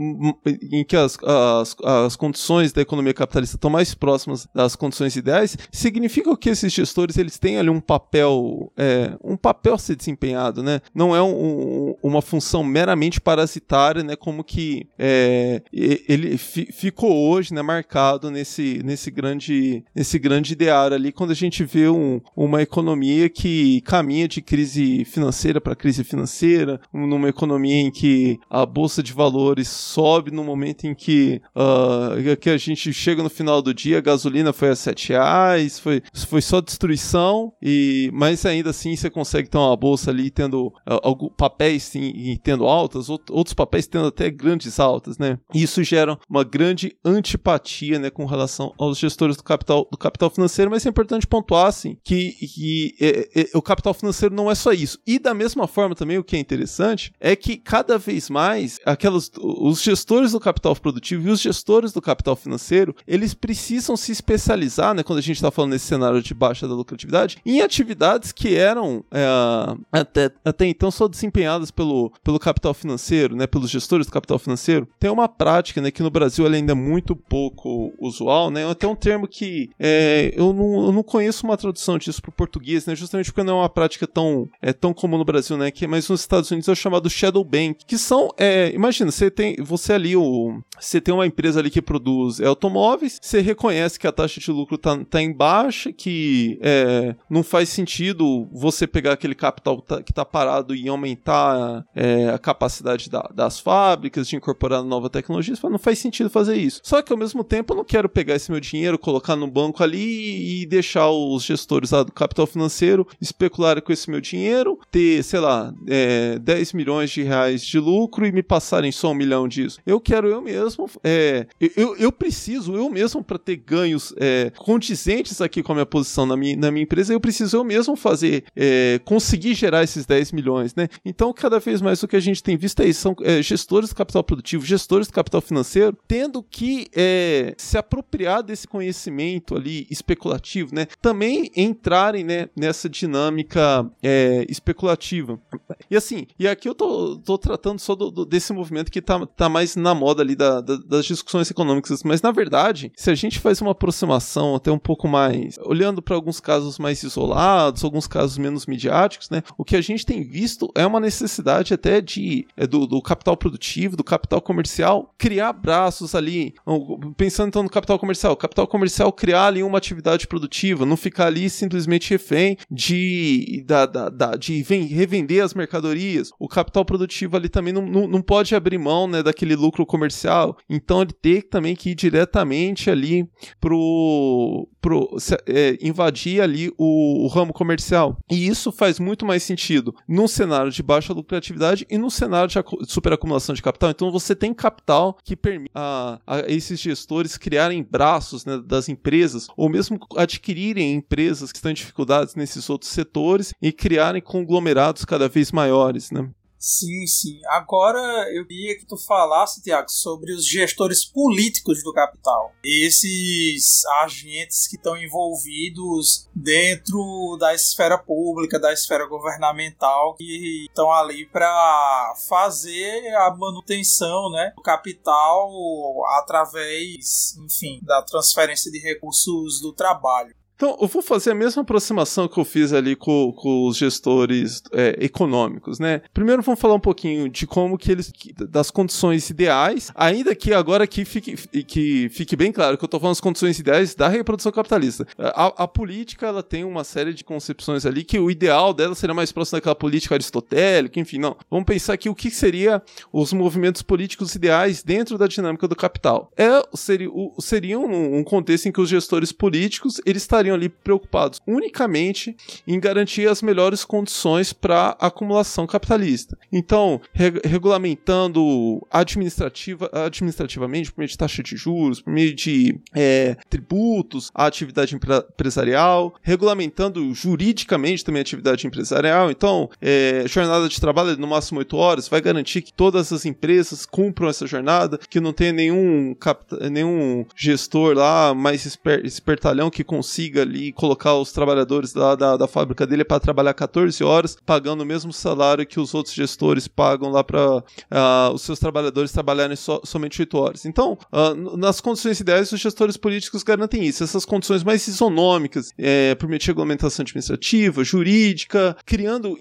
em que as, as, as condições da economia capitalista estão mais próximas das condições ideais, significa que esses gestores eles têm ali um papel, é, um papel a ser desempenhado, né? Não é um, um, uma função meramente parasitária, né? Como que é, ele ficou hoje, né? Marcado nesse, nesse grande, nesse grande ideário ali, quando a gente vê um, uma economia que caminha de crise financeira para crise financeira, numa economia em que a bolsa de valores sobe no momento em que uh, que a gente chega no final do dia, a gasolina foi a 7 reais, foi, foi só destruição, e mas ainda assim você consegue ter uma bolsa ali tendo uh, papéis sim, tendo altas, outros papéis tendo até grandes altas, né? Isso gera uma grande antipatia, né, com relação aos gestores do capital, do capital financeiro, mas é importante pontuar, assim, que, que é, é, o capital financeiro não é só isso. E da mesma forma também, o que é interessante, é que cada vez mais aquelas, os gestores do capital produtivo e os gestores do capital financeiro, eles precisam se especializar, né? Quando a gente gente está falando nesse cenário de baixa da lucratividade, em atividades que eram é, até, até então só desempenhadas pelo, pelo capital financeiro, né, pelos gestores do capital financeiro, tem uma prática né, que no Brasil ela ainda é muito pouco usual, né, até um termo que é, eu, não, eu não conheço uma tradução disso para o português, né, justamente porque não é uma prática tão, é, tão comum no Brasil, né, que, mas nos Estados Unidos é chamado shadow bank, que são, é, imagina, você tem, você ali, o, você tem uma empresa ali que produz é, automóveis, você reconhece que a taxa de lucro está tá em baixa, que é, não faz sentido você pegar aquele capital tá, que está parado e aumentar é, a capacidade da, das fábricas, de incorporar nova tecnologia, não faz sentido fazer isso. Só que ao mesmo tempo eu não quero pegar esse meu dinheiro, colocar no banco ali e deixar os gestores lá do capital financeiro especularem com esse meu dinheiro, ter, sei lá, é, 10 milhões de reais de lucro e me passarem só um milhão disso. Eu quero eu mesmo, é, eu, eu preciso eu mesmo para ter ganhos é, condizentes aqui com a minha posição na minha, na minha empresa, eu preciso eu mesmo fazer, é, conseguir gerar esses 10 milhões, né? Então, cada vez mais o que a gente tem visto é isso, são é, gestores do capital produtivo, gestores do capital financeiro, tendo que é, se apropriar desse conhecimento ali especulativo, né? Também entrarem né, nessa dinâmica é, especulativa. E assim, e aqui eu tô, tô tratando só do, do, desse movimento que tá, tá mais na moda ali da, da, das discussões econômicas, mas na verdade, se a gente faz uma aproximação até um pouco mais, olhando para alguns casos mais isolados, alguns casos menos midiáticos, né? O que a gente tem visto é uma necessidade até de é, do, do capital produtivo, do capital comercial, criar braços ali, pensando então no capital comercial, o capital comercial criar ali uma atividade produtiva, não ficar ali simplesmente refém de, da, da, da de vem, revender as mercadorias. O capital produtivo ali também não, não, não pode abrir mão né, daquele lucro comercial, então ele tem também que ir diretamente ali pro, pro é, invadir ali o, o, ramo comercial. E isso faz muito mais sentido num cenário de baixa lucratividade e num cenário de superacumulação de capital. Então você tem capital que permite a, a esses gestores criarem braços né, das empresas ou mesmo adquirirem empresas que estão em dificuldades nesses outros setores e criarem conglomerados cada vez maiores. Né?
Sim, sim. Agora eu queria que tu falasse, Tiago, sobre os gestores políticos do capital. Esses agentes que estão envolvidos dentro da esfera pública, da esfera governamental, que estão ali para fazer a manutenção né, do capital através, enfim, da transferência de recursos do trabalho.
Então, eu vou fazer a mesma aproximação que eu fiz ali com, com os gestores é, econômicos, né? Primeiro vamos falar um pouquinho de como que eles, das condições ideais, ainda que agora que fique, que fique bem claro que eu estou falando das condições ideais da reprodução capitalista. A, a, política, ela tem uma série de concepções ali que o ideal dela seria mais próximo daquela política aristotélica, enfim, não. Vamos pensar aqui o que seria os movimentos políticos ideais dentro da dinâmica do capital. É, seria, o, seria um, um contexto em que os gestores políticos, eles estariam estariam ali preocupados unicamente em garantir as melhores condições para acumulação capitalista. Então, re regulamentando administrativa, administrativamente, por meio de taxa de juros, por meio de é, tributos, a atividade empresarial, regulamentando juridicamente também a atividade empresarial. Então, é, jornada de trabalho no máximo 8 horas vai garantir que todas as empresas cumpram essa jornada, que não tenha nenhum, nenhum gestor lá mais esper espertalhão que consiga ali colocar os trabalhadores da, da fábrica dele para trabalhar 14 horas, pagando o mesmo salário que os outros gestores pagam lá para uh, ah, os seus trabalhadores trabalharem so, somente 8 horas. Então, uh, nas condições ideais, os gestores políticos garantem isso, essas condições mais isonômicas, é, por meio de regulamentação administrativa, jurídica, criando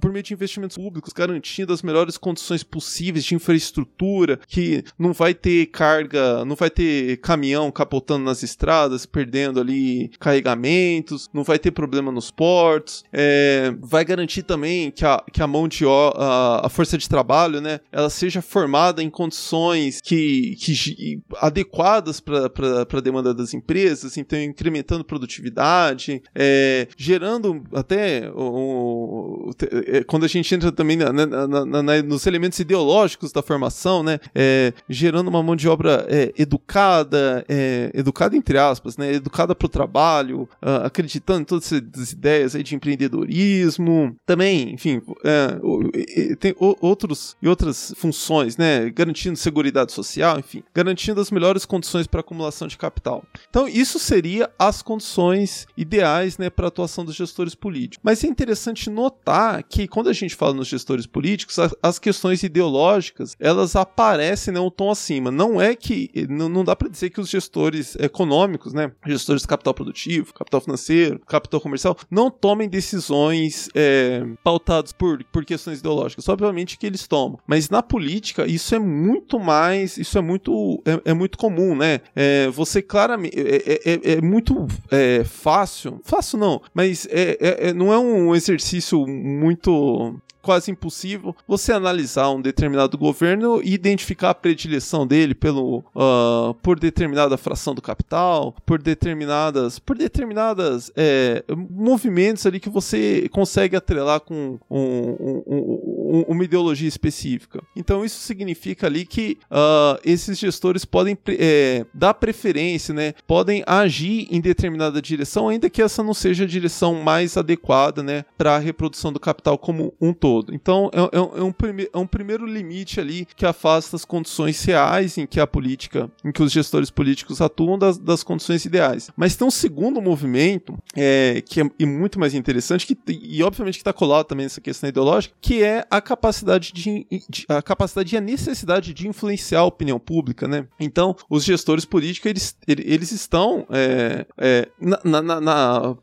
por meio de investimentos públicos, garantindo as melhores condições possíveis de infraestrutura, que não vai ter carga, não vai ter caminhão capotando nas estradas, perdendo ali carregamentos, não vai ter problema nos portos, é, vai garantir também que a, que a mão de a, a força de trabalho, né, ela seja formada em condições que, que adequadas para a demanda das empresas, então incrementando produtividade, é, gerando até o, o, é, quando a gente entra também na, na, na, nos elementos ideológicos da formação, né, é, gerando uma mão de obra é, educada, é, educada entre aspas, né, educada para o trabalho trabalho, uh, acreditando em todas essas ideias aí de empreendedorismo. Também, enfim, é, tem outros e outras funções, né? Garantindo segurança social, enfim, garantindo as melhores condições para acumulação de capital. Então, isso seria as condições ideais, né, para a atuação dos gestores políticos. Mas é interessante notar que quando a gente fala nos gestores políticos, as, as questões ideológicas, elas aparecem né, um tom acima. Não é que não, não dá para dizer que os gestores econômicos, né, gestores de capital produtivo, capital financeiro, capital comercial, não tomem decisões é, pautadas por, por questões ideológicas. Obviamente que eles tomam, mas na política isso é muito mais, isso é muito, é, é muito comum, né? É, você claramente, é, é, é, é muito fácil, fácil não, mas não é um exercício muito quase impossível você analisar um determinado governo e identificar a predileção dele pelo uh, por determinada fração do capital, por determinadas por determinadas é, movimentos ali que você consegue atrelar com um, um, um, uma ideologia específica. Então isso significa ali que uh, esses gestores podem é, dar preferência, né? Podem agir em determinada direção, ainda que essa não seja a direção mais adequada, né, para a reprodução do capital como um todo todo. Então é, é, é, um, é um primeiro limite ali que afasta as condições reais em que a política, em que os gestores políticos atuam das, das condições ideais. Mas tem um segundo movimento é, que é muito mais interessante que, e obviamente que está colado também nessa questão ideológica, que é a capacidade de, de, a capacidade e a necessidade de influenciar a opinião pública, né? Então os gestores políticos eles, eles estão é, é, na, na, na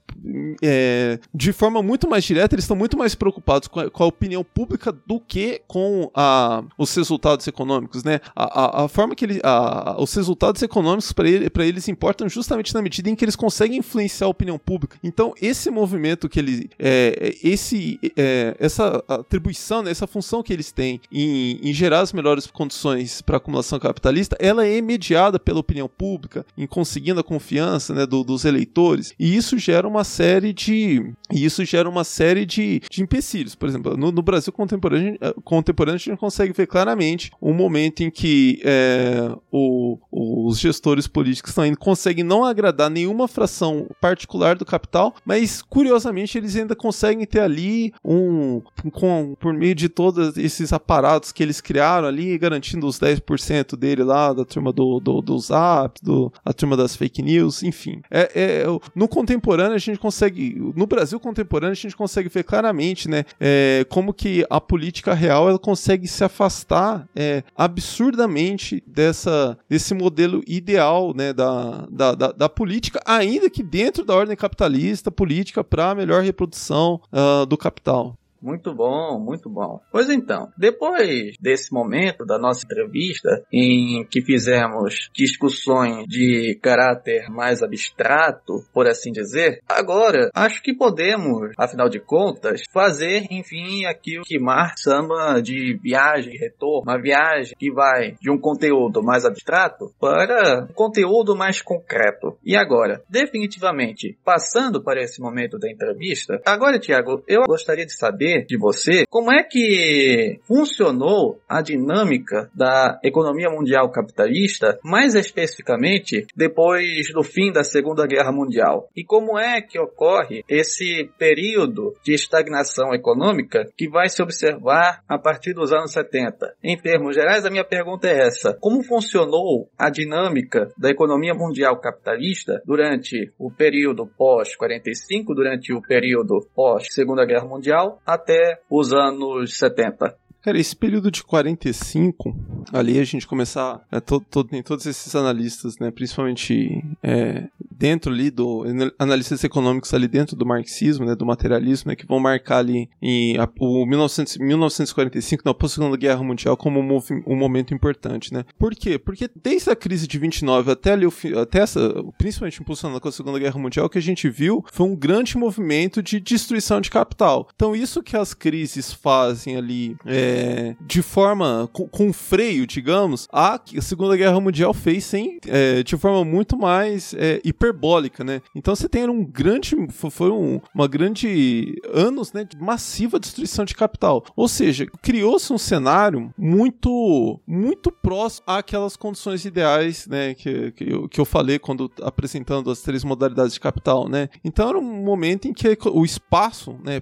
é, de forma muito mais direta, eles estão muito mais preocupados com a, com a opinião pública do que com a, os resultados econômicos, né? A, a, a forma que ele, a, os resultados econômicos para ele, eles importam justamente na medida em que eles conseguem influenciar a opinião pública. Então, esse movimento que ele, é, esse, é, essa atribuição, né, essa função que eles têm em, em gerar as melhores condições para acumulação capitalista, ela é mediada pela opinião pública, em conseguindo a confiança né, do, dos eleitores, e isso gera uma série de, isso gera uma série de, de empecilhos. Por exemplo, no, no Brasil contemporâneo, eh, contemporâneo, a gente consegue ver claramente um momento em que é, o, os gestores políticos estão indo, conseguem não agradar nenhuma fração particular do capital, mas curiosamente eles ainda conseguem ter ali um, com, por meio de todos esses aparatos que eles criaram ali, garantindo os 10% dele lá, da turma do, do, do Zap, do, a turma das fake news, enfim. É, é, no contemporâneo a gente consegue, no Brasil contemporâneo a gente consegue ver claramente, né, é, como que a política real ela consegue se afastar é, absurdamente dessa, desse modelo ideal né, da, da, da, da, política, ainda que dentro da ordem capitalista, política para melhor reprodução uh, do capital.
Muito bom, muito bom. Pois então, depois desse momento da nossa entrevista, em que fizemos discussões de caráter mais abstrato, por assim dizer, agora acho que podemos, afinal de contas, fazer, enfim, aquilo que Marx chama de viagem retorno, uma viagem que vai de um conteúdo mais abstrato para um conteúdo mais concreto. E agora, definitivamente, passando para esse momento da entrevista, agora, Tiago, eu gostaria de saber de você como é que funcionou a dinâmica da economia mundial capitalista, mais especificamente depois do fim da Segunda Guerra Mundial. E como é que ocorre esse período de estagnação econômica que vai se observar a partir dos anos 70. Em termos gerais, a minha pergunta é essa: como funcionou a dinâmica da economia mundial capitalista durante o período pós-45, durante o período pós-Segunda Guerra Mundial, até os anos 70.
Cara, esse período de 45, ali a gente começar. É, tem todos esses analistas, né? Principalmente é, dentro ali do. Analistas econômicos ali dentro do marxismo, né? Do materialismo, né? Que vão marcar ali em a, o 1900, 1945, na pós-segunda guerra mundial, como um, um, momento importante, né? Por quê? Porque desde a crise de 29 até ali, até essa, principalmente impulsionada com a segunda guerra mundial, o que a gente viu foi um grande movimento de destruição de capital. Então, isso que as crises fazem ali. É, é, de forma com, com, freio, digamos, a Segunda Guerra Mundial fez sem, é, de forma muito mais é, hiper hiperbólica, né? Então você tem um grande, foi um, uma grande anos, né, de massiva destruição de capital. Ou seja, criou-se um cenário muito, muito próximo àquelas condições ideais, né, que, que, eu, que eu falei quando apresentando as três modalidades de capital, né? Então era um momento em que o espaço, né,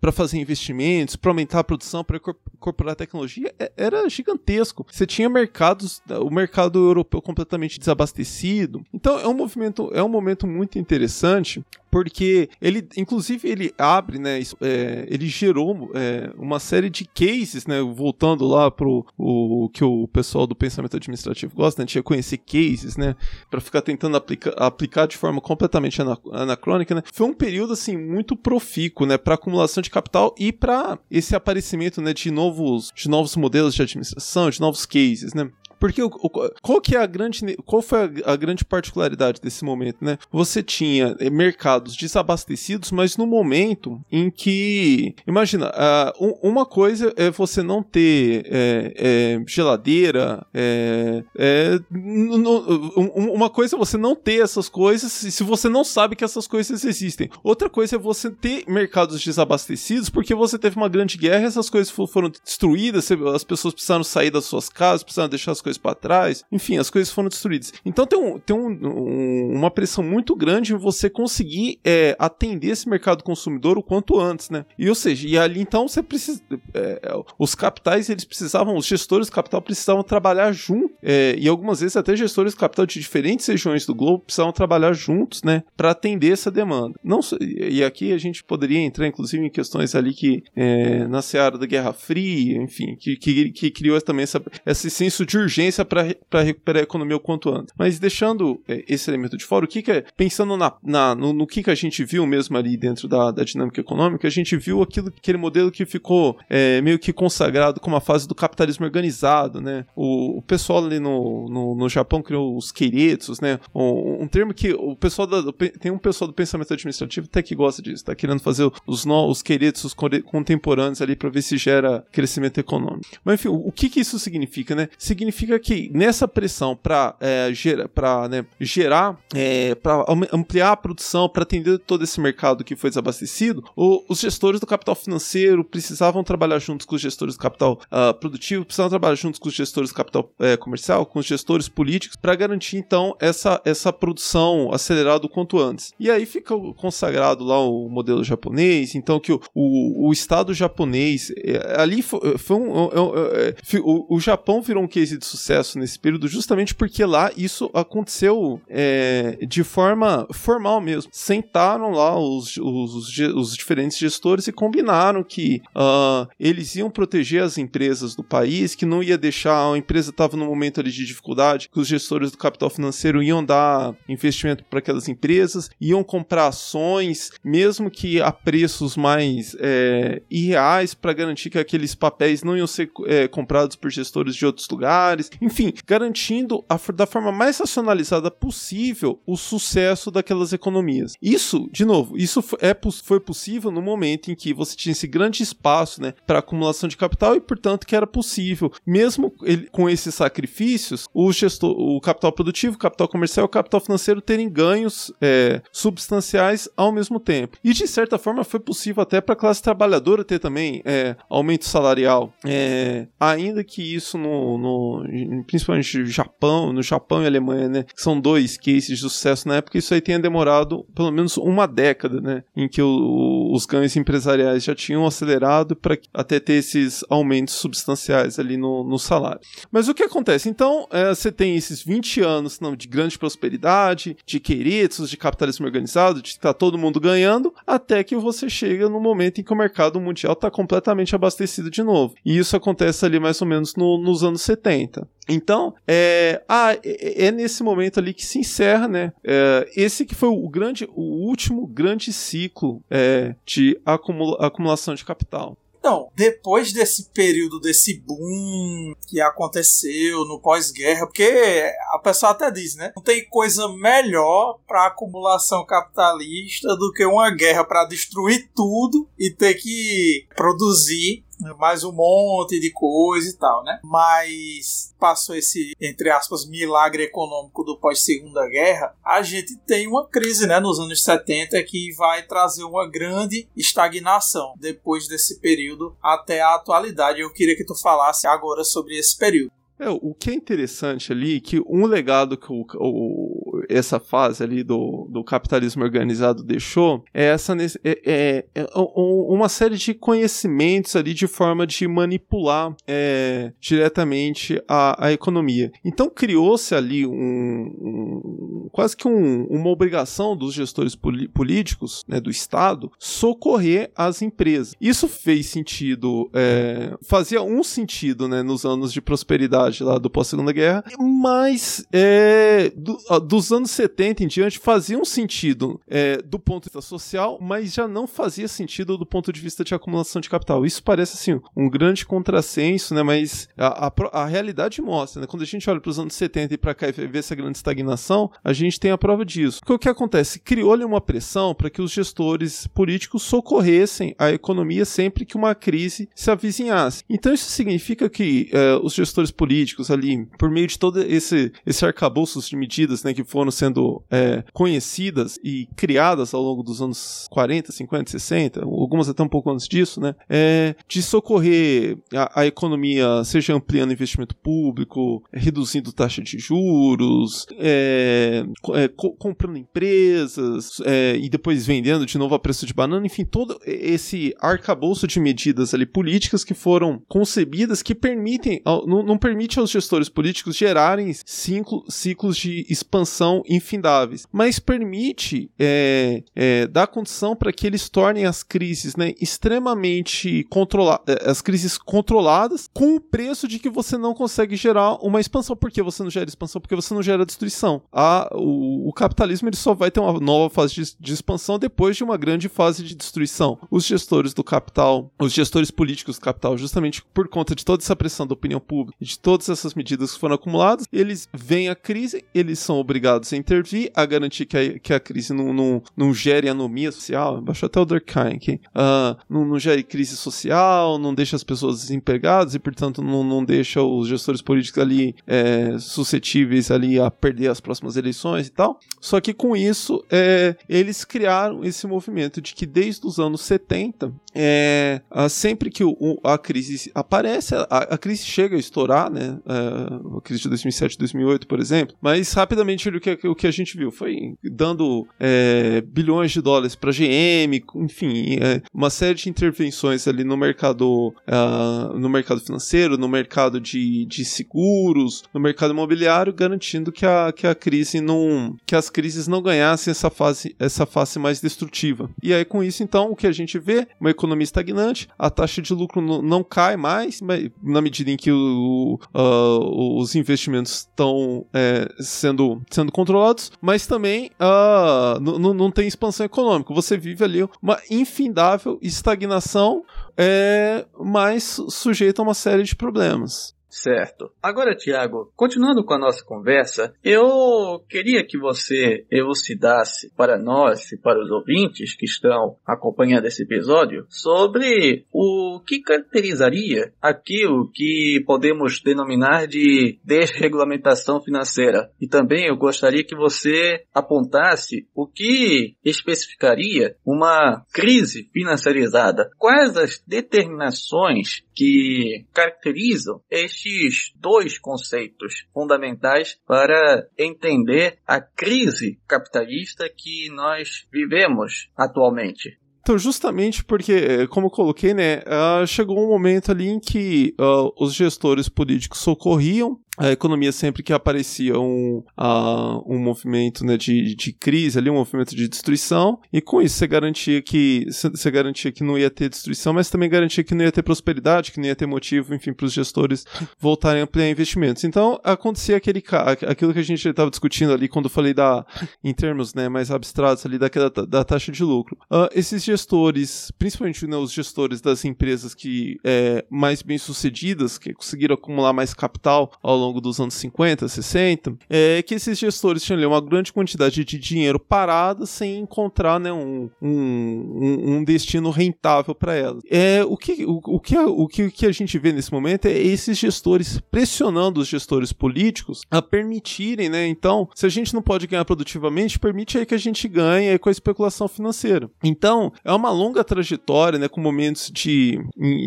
para fazer investimentos, para aumentar a produção, para incorporar tecnologia, é, era gigantesco. Você tinha mercados, o mercado europeu completamente desabastecido. Então é um movimento, é um momento muito interessante porque ele, inclusive, ele abre, né, é, ele gerou é, uma série de cases, né, voltando lá pro o, que o pessoal do pensamento administrativo gosta, né, de conhecer cases, né, para ficar tentando aplica, aplicar de forma completamente anacrônica, né, foi um período, assim, muito profícuo, né, para acumulação de capital e para esse aparecimento, né, de novos, de novos modelos de administração, de novos cases, né. Porque o, o, qual que é a grande. Qual foi a, a, grande particularidade desse momento, né? Você tinha eh, mercados desabastecidos, mas no momento em que. Imagina, uh, uma coisa é você não ter é, é, geladeira. É, uma coisa é você não ter essas coisas se você não sabe que essas coisas existem. Outra coisa é você ter mercados desabastecidos porque você teve uma grande guerra, essas coisas foram destruídas, as pessoas precisaram sair das suas casas, precisaram deixar as coisas coisas para trás. Enfim, as coisas foram destruídas. Então tem, um, tem um, um, uma pressão muito grande em você conseguir é, atender esse mercado consumidor o quanto antes, né? E ou seja, e ali então você precisa. É, os capitais, eles precisavam, os gestores do capital precisavam trabalhar junto. É, e algumas vezes até gestores do capital de diferentes regiões do globo precisavam trabalhar juntos, né? Para atender essa demanda. Não, e aqui a gente poderia entrar, inclusive, em questões ali que é, na seara da Guerra Fria, enfim, que, que, que criou também essa, esse senso de urgência urgência para recuperar a economia o quanto antes. Mas deixando é, esse elemento de fora, o que, que é, pensando na, na no, no, que, que a gente viu mesmo ali dentro da, da dinâmica econômica, a gente viu aquilo, aquele modelo que ficou é, meio que consagrado como a fase do capitalismo organizado, né? O, o pessoal ali no, no, no, Japão criou os keiretsus, né? Um, um, termo que o pessoal da, tem um pessoal do pensamento administrativo até que gosta disso, tá querendo fazer os, os keiretsus contemporâneos ali para ver se gera crescimento econômico. Mas enfim, o, o que que isso significa, né? Significa significa que nessa pressão para é, gera, né, gerar, é, para ampliar a produção, para atender todo esse mercado que foi desabastecido, o, os gestores do capital financeiro precisavam trabalhar juntos com os gestores do capital uh, produtivo, precisavam trabalhar juntos com os gestores do capital é, comercial, com os gestores políticos, para garantir então essa, essa produção acelerada o quanto antes. E aí fica consagrado lá o modelo japonês, então que o, o, o Estado japonês, é, ali foi, foi um, é, é, o, o Japão virou um case de sucesso nesse período, justamente porque lá isso aconteceu é, de forma formal mesmo. Sentaram lá os, os, os diferentes gestores e combinaram que uh, eles iam proteger as empresas do país, que não ia deixar a empresa estava num momento ali de dificuldade, que os gestores do capital financeiro iam dar investimento para aquelas empresas, iam comprar ações, mesmo que a preços mais é, irreais, para garantir que aqueles papéis não iam ser é, comprados por gestores de outros lugares enfim, garantindo a, da forma mais racionalizada possível o sucesso daquelas economias. Isso, de novo, isso é, foi possível no momento em que você tinha esse grande espaço né, para acumulação de capital e, portanto, que era possível, mesmo ele, com esses sacrifícios, o, gestor, o capital produtivo, o capital comercial e o capital financeiro terem ganhos é, substanciais ao mesmo tempo. E, de certa forma, foi possível até para a classe trabalhadora ter também é, aumento salarial, é, ainda que isso no, no principalmente no Japão, no Japão e Alemanha, né, são dois cases de sucesso na época, isso aí tenha demorado pelo menos uma década, né, em que o, os ganhos empresariais já tinham acelerado para até ter esses aumentos substanciais ali no, no salário. Mas o que acontece? Então, é, você tem esses 20 anos não, de grande prosperidade, de queridos, de capitalismo organizado, de estar tá todo mundo ganhando, até que você chega no momento em que o mercado mundial está completamente abastecido de novo. E isso acontece ali mais ou menos no, nos anos 70. Então, é, ah, é, é, nesse momento ali que se encerra, né? É, esse que foi o grande, o último grande ciclo é, de acumula, acumulação de capital.
Então, depois desse período, desse boom que aconteceu no pós-guerra, porque a pessoa até diz, né? Não tem coisa melhor para acumulação capitalista do que uma guerra para destruir tudo e ter que produzir mais um monte de coisa e tal, né? Mas passou esse, entre aspas, milagre econômico do pós-segunda guerra, a gente tem uma crise, né, nos anos 70 que vai trazer uma grande estagnação depois desse período até a atualidade. Eu queria que tu falasse agora sobre esse período.
É, o que é interessante ali, que um legado que o, o, essa fase ali do, do capitalismo organizado deixou é essa é, é, é uma série de conhecimentos ali de forma de manipular é, diretamente a, a economia. Então criou-se ali um, um, quase que um, uma obrigação dos gestores políticos, né, do Estado, socorrer as empresas. Isso fez sentido, é, fazia um sentido né, nos anos de prosperidade lá do pós-segunda guerra, mas é, do, dos anos 70 em diante fazia um sentido é, do ponto de vista social, mas já não fazia sentido do ponto de vista de acumulação de capital. Isso parece assim um grande contrassenso, né? Mas a, a, a realidade mostra, né? Quando a gente olha para os anos 70 e para cá e vê essa grande estagnação, a gente tem a prova disso. O que acontece? Criou-lhe uma pressão para que os gestores políticos socorressem a economia sempre que uma crise se avizinhasse. Então isso significa que é, os gestores políticos políticos ali, por meio de todo esse, esse arcabouço de medidas né, que foram sendo é, conhecidas e criadas ao longo dos anos 40, 50, 60, algumas até um pouco antes disso, né, é, de socorrer a, a economia, seja ampliando investimento público, reduzindo taxa de juros, é, é, co comprando empresas é, e depois vendendo de novo a preço de banana, enfim, todo esse arcabouço de medidas ali políticas que foram concebidas que permitem, não, não permite aos gestores políticos gerarem ciclo, ciclos de expansão infindáveis, mas permite é, é, dar condição para que eles tornem as crises né, extremamente controladas, é, as crises controladas, com o preço de que você não consegue gerar uma expansão. Por que você não gera expansão? Porque você não gera destruição. A, o, o capitalismo ele só vai ter uma nova fase de, de expansão depois de uma grande fase de destruição. Os gestores do capital, os gestores políticos do capital, justamente por conta de toda essa pressão da opinião pública, de todas essas medidas que foram acumuladas, eles veem a crise, eles são obrigados a intervir, a garantir que a, que a crise não, não, não gere anomia social, baixou até o Durkheim aqui, uh, não, não gere crise social, não deixa as pessoas desempregadas e, portanto, não, não deixa os gestores políticos ali é, suscetíveis ali a perder as próximas eleições e tal. Só que com isso, é, eles criaram esse movimento de que desde os anos 70, é, sempre que o, a crise aparece, a, a crise chega a estourar, né? Uh, a crise de 2007, 2008, por exemplo. Mas rapidamente o que, o que a gente viu foi dando é, bilhões de dólares para GM, enfim, é, uma série de intervenções ali no mercado, uh, no mercado financeiro, no mercado de, de seguros, no mercado imobiliário, garantindo que a, que a crise não, que as crises não ganhassem essa fase, essa face mais destrutiva. E aí com isso então o que a gente vê, uma economia estagnante, a taxa de lucro não, cai mais, na medida em que o, uh, os investimentos estão é, sendo, sendo controlados, mas também uh, não tem expansão econômica. Você vive ali uma infindável estagnação, é, mas sujeito a uma série de problemas.
Certo. Agora, Tiago, continuando com a nossa conversa, eu queria que você elucidasse para nós e para os ouvintes que estão acompanhando esse episódio sobre o que caracterizaria aquilo que podemos denominar de desregulamentação financeira. E também eu gostaria que você apontasse o que especificaria uma crise financiarizada. Quais as determinações que caracterizam estes dois conceitos fundamentais para entender a crise capitalista que nós vivemos atualmente.
Então, justamente porque, eh, como eu coloquei, né, uh, chegou um momento ali em que uh, os gestores políticos socorriam a economia sempre que aparecia um, uh, um movimento né, de, de crise ali, um movimento de destruição, e com isso você garantia que você garantia que não ia ter destruição, mas também garantia que não ia ter prosperidade, que não ia ter motivo, enfim, para os gestores voltarem a ampliar investimentos. Então acontecia aquele aquilo que a gente estava discutindo ali quando eu falei da em termos né, mais abstratos ali daquela da taxa de lucro. Uh, esses gestores, principalmente né, os gestores das empresas que é, mais bem sucedidas, que conseguiram acumular mais capital ao longo dos anos 50, 60, é que esses gestores tinham ali uma grande quantidade de dinheiro parado sem encontrar né, um, um, um destino rentável para elas. É, o, que, o, o, que, o, que, a gente vê nesse momento é esses gestores pressionando os gestores políticos a permitirem, né? Então, se a gente não pode ganhar produtivamente, permite aí que a gente ganhe com a especulação financeira. Então, é uma longa trajetória, né? Com momentos de,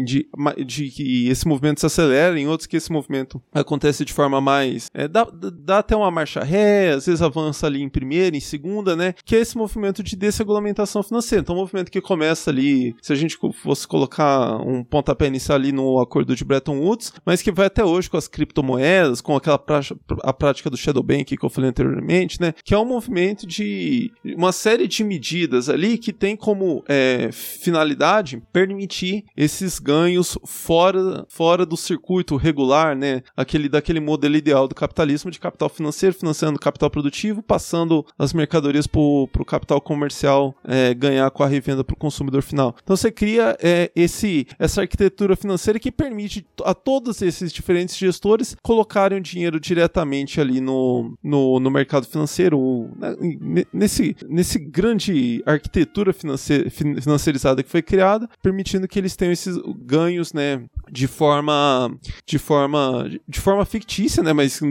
de, de que esse movimento se acelera, em outros que esse movimento acontece de forma mais. É, dá, dá até uma marcha ré, às vezes avança ali em primeira, em segunda, né? Que é esse movimento de desregulamentação financeira. Então, um movimento que começa ali, se a gente fosse colocar um pontapé inicial ali no acordo de Bretton Woods, mas que vai até hoje com as criptomoedas, com aquela prática, a prática do shadow banking que eu falei anteriormente, né? Que é um movimento de uma série de medidas ali que tem como é, finalidade permitir esses ganhos fora, fora do circuito regular, né? Aquele daquele modelo ideal do capitalismo de capital financeiro, financiando capital produtivo, passando as mercadorias para o capital comercial é, ganhar com a revenda para o consumidor final. Então você cria é, esse, essa arquitetura financeira que permite a todos esses diferentes gestores colocarem o dinheiro diretamente ali no, no, no mercado financeiro, né, nesse, nesse grande arquitetura financeira, financeirizada que foi criada, permitindo que eles tenham esses ganhos, né, de forma de forma de forma fictícia, né, mas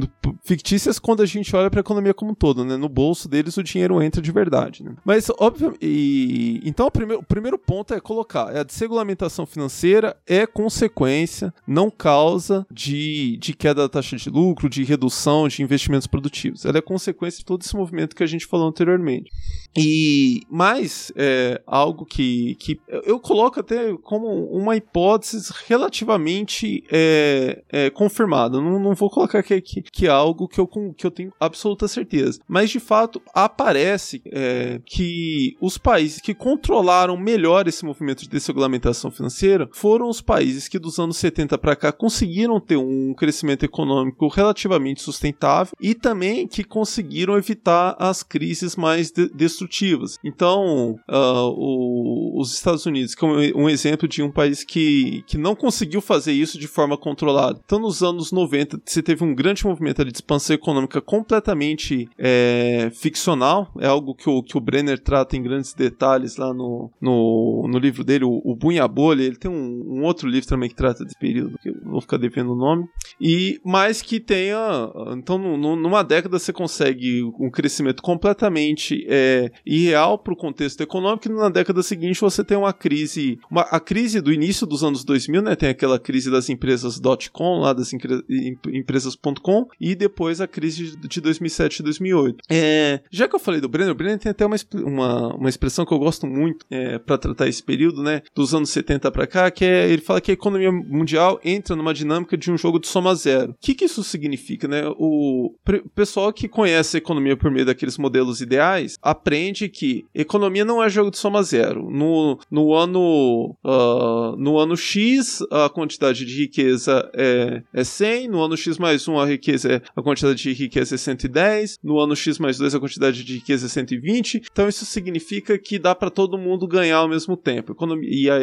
fictícias quando a gente olha para a economia como um todo, né, no bolso deles o dinheiro entra de verdade, né? Mas óbvio e então o primeiro, o primeiro ponto é colocar, é a desregulamentação financeira é consequência, não causa de, de queda da taxa de lucro, de redução de investimentos produtivos. Ela é consequência de todo esse movimento que a gente falou anteriormente. E mais é, algo que, que eu coloco até como uma hipótese relativamente é, é, confirmada. Não, não vou colocar que, que, que, é algo que eu, que eu tenho absoluta certeza. Mas de fato aparece é, que os países que controlaram melhor esse movimento de desregulamentação financeira foram os países que dos anos 70 para cá conseguiram ter um crescimento econômico relativamente sustentável e também que conseguiram evitar as crises mais de destrutivas. Então, uh, o, os Estados Unidos, que é um, exemplo de um país que, que não conseguiu fazer isso de forma controlada. Então, nos anos 90, você teve um grande movimento de expansão econômica completamente é, ficcional, é algo que o, que o Brenner trata em grandes detalhes lá no, no, no livro dele, o, o Bunha Bolha. Ele tem um, um, outro livro também que trata desse período, que eu vou ficar devendo o nome. E mais que tenha. Então, numa década você consegue um crescimento completamente é, irreal para o contexto econômico, e na década seguinte você tem uma crise. Uma, a crise do início dos anos 2000, né? Tem aquela crise das empresas .com, lá das empresas.com, e depois a crise de 2007 e 2008. É, já que eu falei do Brenner, o Brenner tem até uma, uma, uma expressão que eu gosto muito é, para tratar esse período, né? Dos anos 70 para cá, que é ele fala que a economia mundial entra numa dinâmica de um jogo de soma zero. O que, que isso significa, né? O pessoal que conhece a economia por meio daqueles modelos ideais aprende que economia não é jogo de soma zero. No, no ano uh, no ano X a quantidade de riqueza é, é 100, no ano X mais 1 a riqueza é, a quantidade de riqueza é 110, no ano X mais 2 a quantidade de riqueza é 120. Então isso significa que dá para todo mundo ganhar ao mesmo tempo. Economia, e a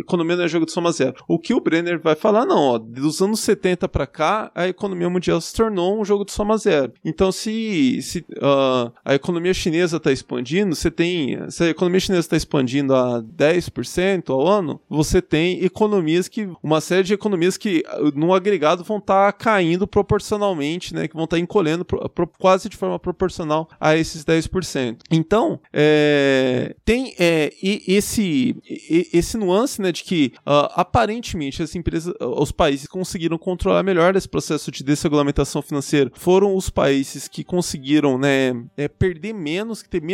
economia não é jogo de soma zero. O que o Brenner vai falar não, ó, dos anos 70 para cá a economia mundial se tornou um jogo de soma zero. Então se, se uh, a economia chinesa está expandindo, você tem se a economia chinesa está expandindo a 10% ao ano, você tem economias que. Uma série de economias que no agregado vão estar tá caindo proporcionalmente, né? Que vão estar tá encolhendo pro, pro, quase de forma proporcional a esses 10%. Então, é, tem é, esse, esse nuance né, de que uh, aparentemente as empresas, os países conseguiram controlar melhor esse processo de desregulamentação financeira foram os países que conseguiram né, é, perder menos, ter menos,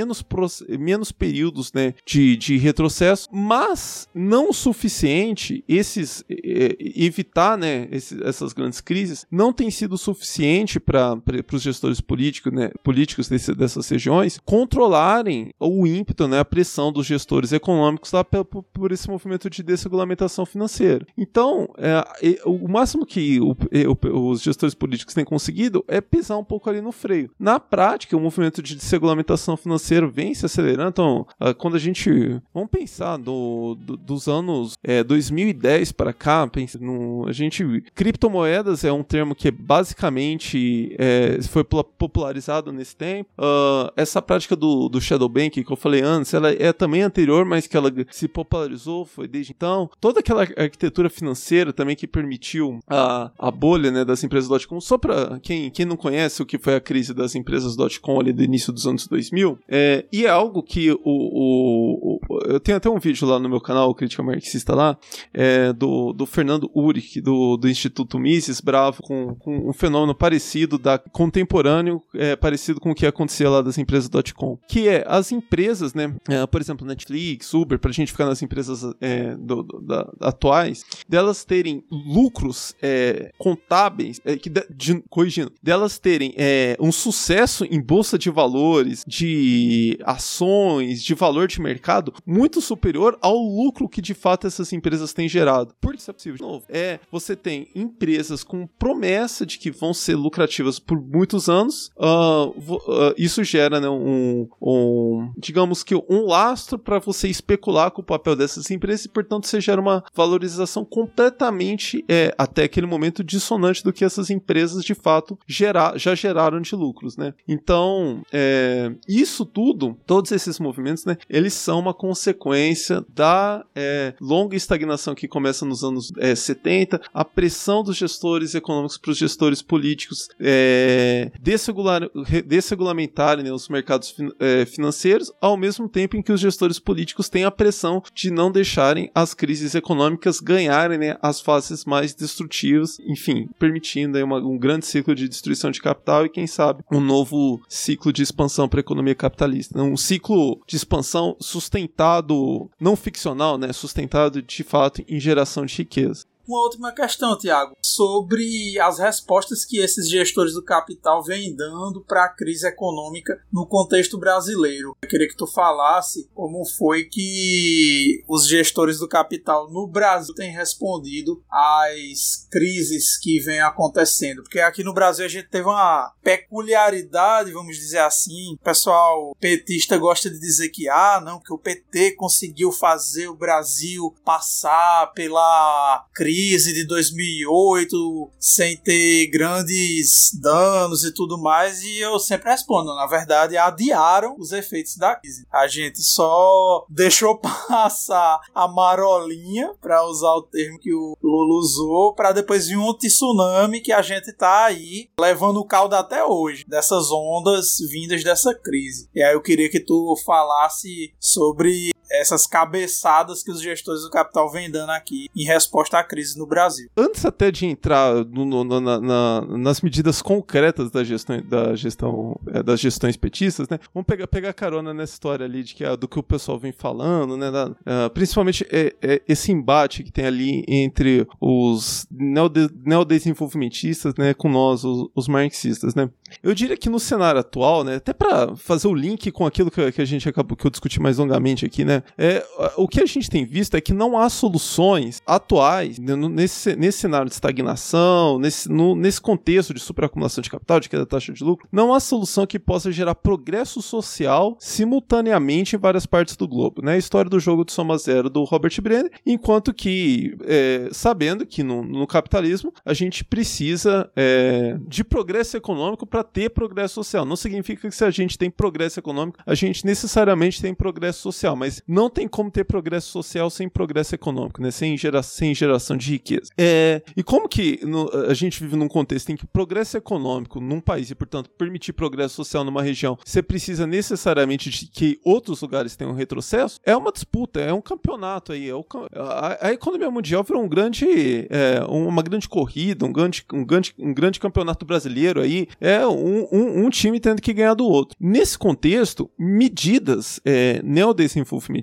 menos períodos né, de, de retrocesso, mas não o suficiente esses é, evitar né, esses, essas grandes crises não tem sido suficiente para os gestores políticos, né, políticos desse, dessas regiões controlarem o ímpeto, né, a pressão dos gestores econômicos lá por, por esse movimento de desregulamentação financeira. Então, é, o máximo que o, o, os gestores políticos têm conseguido é pisar um pouco ali no freio. Na prática, o movimento de desregulamentação financeira vem se acelerando. Então, ah, quando a gente. Vamos pensar do, do, dos anos é, 2010 para cá pensa no, a gente criptomoedas é um termo que basicamente é, foi popularizado nesse tempo. Uh, essa prática do, do shadow banking que eu falei antes, ela é também anterior, mas que ela se popularizou foi desde então. Toda aquela arquitetura financeira também que permitiu a, a bolha né, das empresas .com. Só para quem, quem não conhece o que foi a crise das empresas .com ali do início dos anos 2000, é, e é algo que o, o, o, eu tenho até um vídeo lá no meu canal, Crítica Marxista lá, é, do, do Fernando Uric, do, do Instituto Mises Bravo, com, com um fenômeno parecido, da contemporâneo, é, parecido com o que acontecia lá das empresas .com, que é as empresas, né, é, por exemplo, Netflix, Uber, pra gente ficar nas empresas é, do, do, da, atuais, delas terem lucros é, contábeis, é, que de, de, corrigindo, delas terem é, um sucesso em bolsa de valores, de ações, de valor de mercado muito superior ao lucro que de fato essas empresas têm gerado. Por que isso é possível? De novo, é você tem empresas com promessa de que vão ser lucrativas por muitos anos. Uh, uh, isso gera né, um, um, digamos que um lastro para você especular com o papel dessas empresas e, portanto, você gera uma valorização completamente é, até aquele momento dissonante do que essas empresas de fato gerar, já geraram de lucros, né? Então, é, isso tudo, todos esses movimentos, né, eles são uma consequência da é, longa estagnação que começa nos anos é, 70, a pressão dos gestores econômicos para os gestores políticos é, desregular, desregulamentarem né, os mercados fin, é, financeiros, ao mesmo tempo em que os gestores políticos têm a pressão de não deixarem as crises econômicas ganharem né, as fases mais destrutivas, enfim, permitindo aí, uma, um grande ciclo de destruição de capital e, quem sabe, um novo ciclo de expansão para a economia capitalista. Um ciclo de expansão sustentado, não ficcional, né, sustentado de fato em geração de riqueza.
Uma última questão, Tiago, sobre as respostas que esses gestores do capital vêm dando para a crise econômica no contexto brasileiro. Eu queria que tu falasse como foi que os gestores do capital no Brasil têm respondido às crises que vêm acontecendo, porque aqui no Brasil a gente teve uma peculiaridade, vamos dizer assim. O pessoal petista gosta de dizer que ah, não, que o PT conseguiu fazer o Brasil passar pela crise crise de 2008 sem ter grandes danos e tudo mais, e eu sempre respondo, na verdade, adiaram os efeitos da crise. A gente só deixou passar a marolinha, para usar o termo que o Lula usou, para depois vir um tsunami que a gente tá aí levando o caldo até hoje, dessas ondas vindas dessa crise. E aí eu queria que tu falasse sobre essas cabeçadas que os gestores do capital vêm dando aqui em resposta à crise no Brasil.
Antes até de entrar no, no, na, na, nas medidas concretas da gestão, da gestão é, das gestões petistas, né? Vamos pegar, pegar carona nessa história ali de que, do que o pessoal vem falando, né? Da, uh, principalmente é, é esse embate que tem ali entre os neodesenvolvimentistas, né? Com nós, os, os, marxistas, né? Eu diria que no cenário atual, né? Até para fazer o link com aquilo que, que a gente acabou que eu discuti mais longamente aqui, né? É, o que a gente tem visto é que não há soluções atuais nesse, nesse cenário de estagnação, nesse, no, nesse contexto de superacumulação de capital, de queda da taxa de lucro, não há solução que possa gerar progresso social simultaneamente em várias partes do globo. Né? A história do jogo de soma zero do Robert Brenner, enquanto que, é, sabendo que no, no, capitalismo a gente precisa é, de progresso econômico para ter progresso social. Não significa que se a gente tem progresso econômico, a gente necessariamente tem progresso social, mas não tem como ter progresso social sem progresso econômico, né? sem, gera, sem geração de riqueza. É, e como que no, a gente vive num contexto em que progresso econômico num país e, portanto, permitir progresso social numa região, você precisa necessariamente de que outros lugares tenham retrocesso? É uma disputa, é um campeonato aí. É o, a, a, economia mundial virou um grande, é, uma grande corrida, um grande, um, grande, um grande campeonato brasileiro aí. É um, um, um time tendo que ganhar do outro. Nesse contexto, medidas é, neodesenvolvimento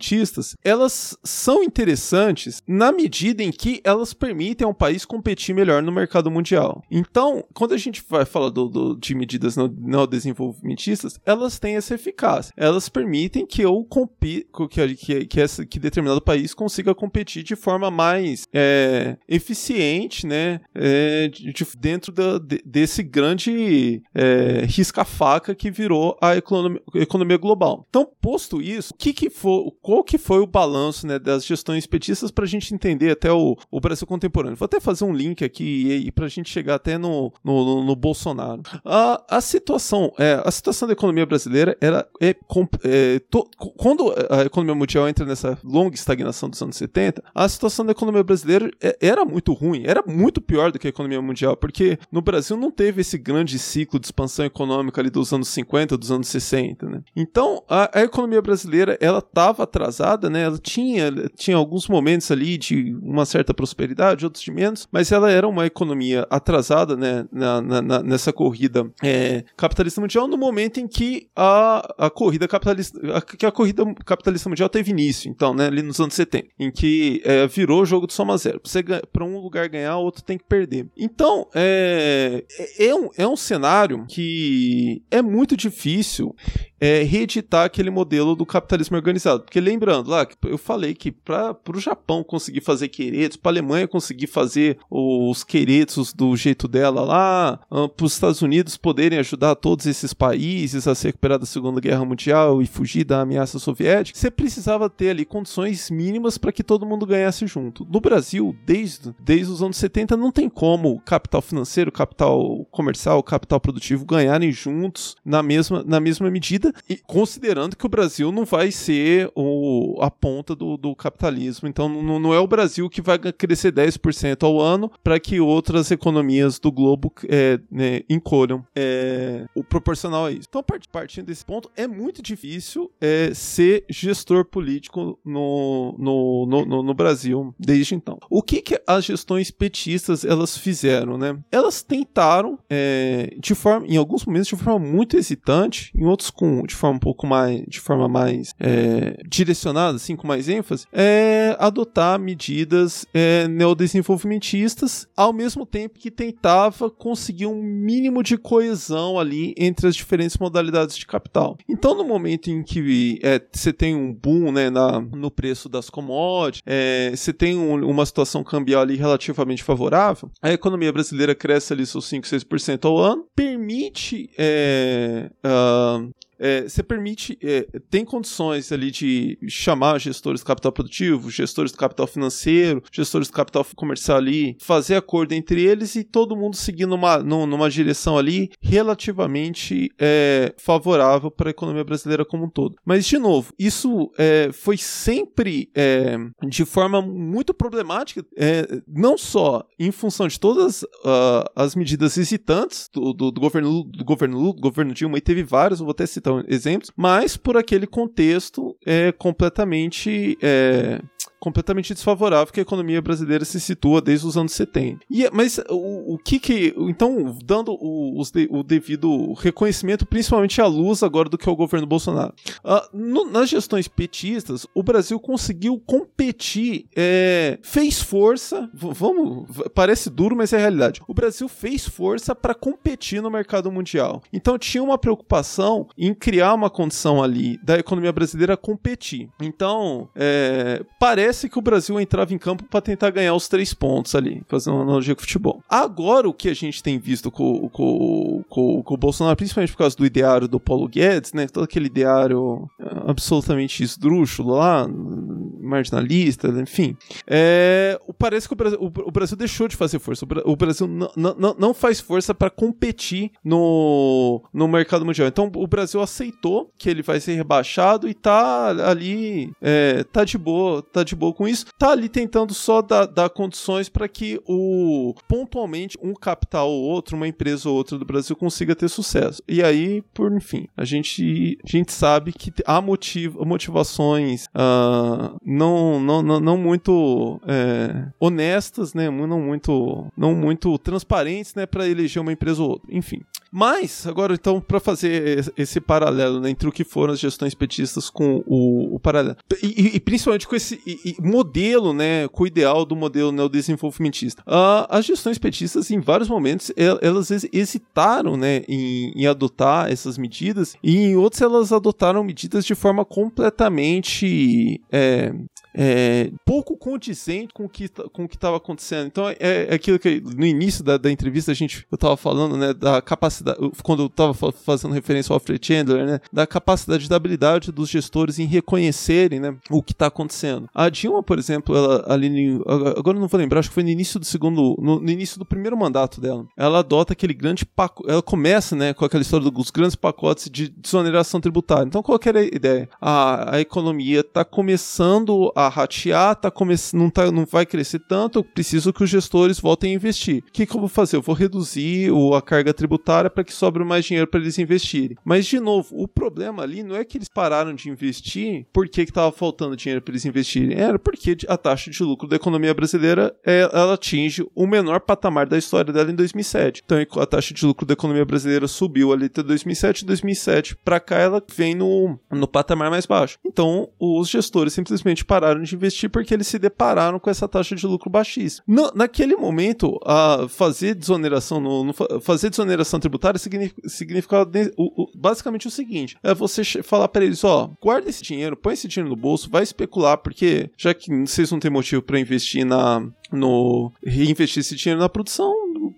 elas são interessantes na medida em que elas permitem ao país competir melhor no mercado mundial. Então, quando a gente vai falar do, do, de medidas neodesenvolvimentistas, elas têm essa eficácia. Elas permitem que eu compita, que, que, que, essa, que determinado país consiga competir de forma mais é, eficiente, né, é, de, dentro da, de, desse grande é, risca-faca que virou a economia, economia global. Então, posto isso, o que, que for, qual que foi o balanço né, das gestões petistas para a gente entender até o, o Brasil contemporâneo. Vou até fazer um link aqui para a gente chegar até no, no, no, no Bolsonaro. A, a situação, é, a situação da economia brasileira era é, é, to, quando a economia mundial entra nessa longa estagnação dos anos 70, a situação da economia brasileira é, era muito ruim, era muito pior do que a economia mundial, porque no Brasil não teve esse grande ciclo de expansão econômica ali dos anos 50, dos anos 60, né? Então, a, a economia brasileira, ela estava atrasada, né? Ela tinha, tinha alguns momentos ali de uma certa prosperidade, outros de menos, mas ela era uma economia atrasada, né? Na, na, nessa corrida é, capitalista mundial, no momento em que a, a corrida capitalista, a, que a corrida capitalista mundial teve início, então, né? Ali nos anos 70, em que é, virou jogo de soma zero. Para um lugar ganhar, outro tem que perder. Então, é, é, é um, é um cenário que é muito difícil é, reeditar aquele modelo do capitalismo organizado. Porque lembrando, lá, eu falei que para o Japão conseguir fazer queretos, para a Alemanha conseguir fazer os queretos do jeito dela lá, ah, para os Estados Unidos poderem ajudar todos esses países a se recuperar da Segunda Guerra Mundial e fugir da ameaça soviética, você precisava ter ali condições mínimas para que todo mundo ganhasse junto. No Brasil, desde, desde os anos 70, não tem como capital financeiro, capital comercial, capital produtivo ganharem juntos na mesma, na mesma medida e considerando que o Brasil não vai ser o, a ponta do, do capitalismo. Então, não, não, é o Brasil que vai crescer 10% ao ano para que outras economias do globo é, né, encolham é, o proporcional a isso. Então, partindo desse ponto, é muito difícil é, ser gestor político no, no, no, no, Brasil desde então. O que, que as gestões petistas elas fizeram, né? Elas tentaram, é, de forma, em alguns momentos, de forma muito hesitante, em outros com de forma um pouco mais, de forma mais é, direcionada, assim, com mais ênfase, é adotar medidas é, neodesenvolvimentistas, ao mesmo tempo que tentava conseguir um mínimo de coesão ali entre as diferentes modalidades de capital. Então, no momento em que é, você tem um boom né, na, no preço das commodities, é, você tem um, uma situação cambial ali relativamente favorável, a economia brasileira cresce ali seus 5, 6% ao ano, permite é, uh, é, você permite, é, tem condições ali de chamar gestores do capital produtivo, gestores do capital financeiro, gestores do capital comercial ali, fazer acordo entre eles e todo mundo seguir numa, numa direção ali relativamente é, favorável para a economia brasileira como um todo. Mas, de novo, isso é, foi sempre é, de forma muito problemática, é, não só em função de todas uh, as medidas hesitantes do, do, do governo do governo Lula, do governo Dilma, e teve vários, eu vou até citar citar exemplos, mas por aquele contexto é completamente é, completamente desfavorável que a economia brasileira se situa desde os anos 70. E, mas o, o que que. Então, dando o, de, o, devido reconhecimento, principalmente à luz agora do que é o governo Bolsonaro. Uh, no, nas gestões petistas, o Brasil conseguiu competir, é, fez força. Vamos. Parece duro, mas é a realidade. O Brasil fez força para competir no mercado mundial. Então, tinha uma preocupação em criar uma condição ali da economia brasileira competir. Então, é, parece que o Brasil entrava em campo para tentar ganhar os três pontos ali, fazer uma analogia com o futebol. Agora, o que a gente tem visto com, com, com, com o Bolsonaro, principalmente por causa do ideário do Paulo Guedes, né? Todo aquele ideário é, absolutamente esdrúxulo lá, marginalista, enfim. É, parece que o Brasil, o, o Brasil deixou de fazer força. O, Brasil não faz força para competir no, no mercado mundial. Então, o Brasil aceitou que ele vai ser rebaixado e tá ali, é, tá de boa, tá de boa com isso, tá ali tentando só dar, dar condições para que o pontualmente um capital ou outro, uma empresa ou outra do Brasil consiga ter sucesso. E aí, por enfim, a gente, a gente sabe que há motiv motivações uh, não, não, não, não muito é, honestas, né? Não muito, não muito transparentes, né? Para eleger uma empresa ou outra. Enfim. Mas, agora então, para fazer esse paralelo né, entre o que foram as gestões petistas com o, o paralelo, e, e, principalmente com esse e, e modelo, né, com o ideal do modelo neodesenvolvimentista. Uh, as gestões petistas, em vários momentos, elas hesitaram né, em, em, adotar essas medidas, e em outros elas adotaram medidas de forma completamente. É, é, pouco condizente com o que tá, com o que estava acontecendo. Então é, é, aquilo que no início da, da entrevista a gente eu estava falando, né, da capacidade quando eu estava fazendo referência ao Alfred Chandler, né, da capacidade da habilidade dos gestores em reconhecerem, né, o que está acontecendo. A Dilma, por exemplo, ela ali agora não vou lembrar, acho que foi no início do segundo, no, no início do primeiro mandato dela. Ela adota aquele grande pacote, ela começa, né, com aquela história dos grandes pacotes de desoneração tributária. Então qual era a ideia? A, a economia está começando a ratear, tá começando, não, tá, não vai crescer tanto, eu preciso que os gestores voltem a investir. O que, que eu vou fazer? Eu vou reduzir a carga tributária para que sobre mais dinheiro para eles investirem. Mas, de novo, o problema ali não é que eles pararam de investir porque estava faltando dinheiro para eles investirem, era porque a taxa de lucro da economia brasileira é, ela atinge o menor patamar da história dela em 2007. Então, a taxa de lucro da economia brasileira subiu ali até 2007, 2007 para cá ela vem no, no patamar mais baixo. Então, os gestores simplesmente pararam de investir porque eles se depararam com essa taxa de lucro baixíssima. No, naquele momento, a fazer desoneração no, no fazer desoneração tributária significa, significa o, o, basicamente o seguinte: é você falar para eles, ó, guarda esse dinheiro, põe esse dinheiro no bolso, vai especular, porque já que vocês não têm motivo para investir na no reinvestir esse dinheiro na produção,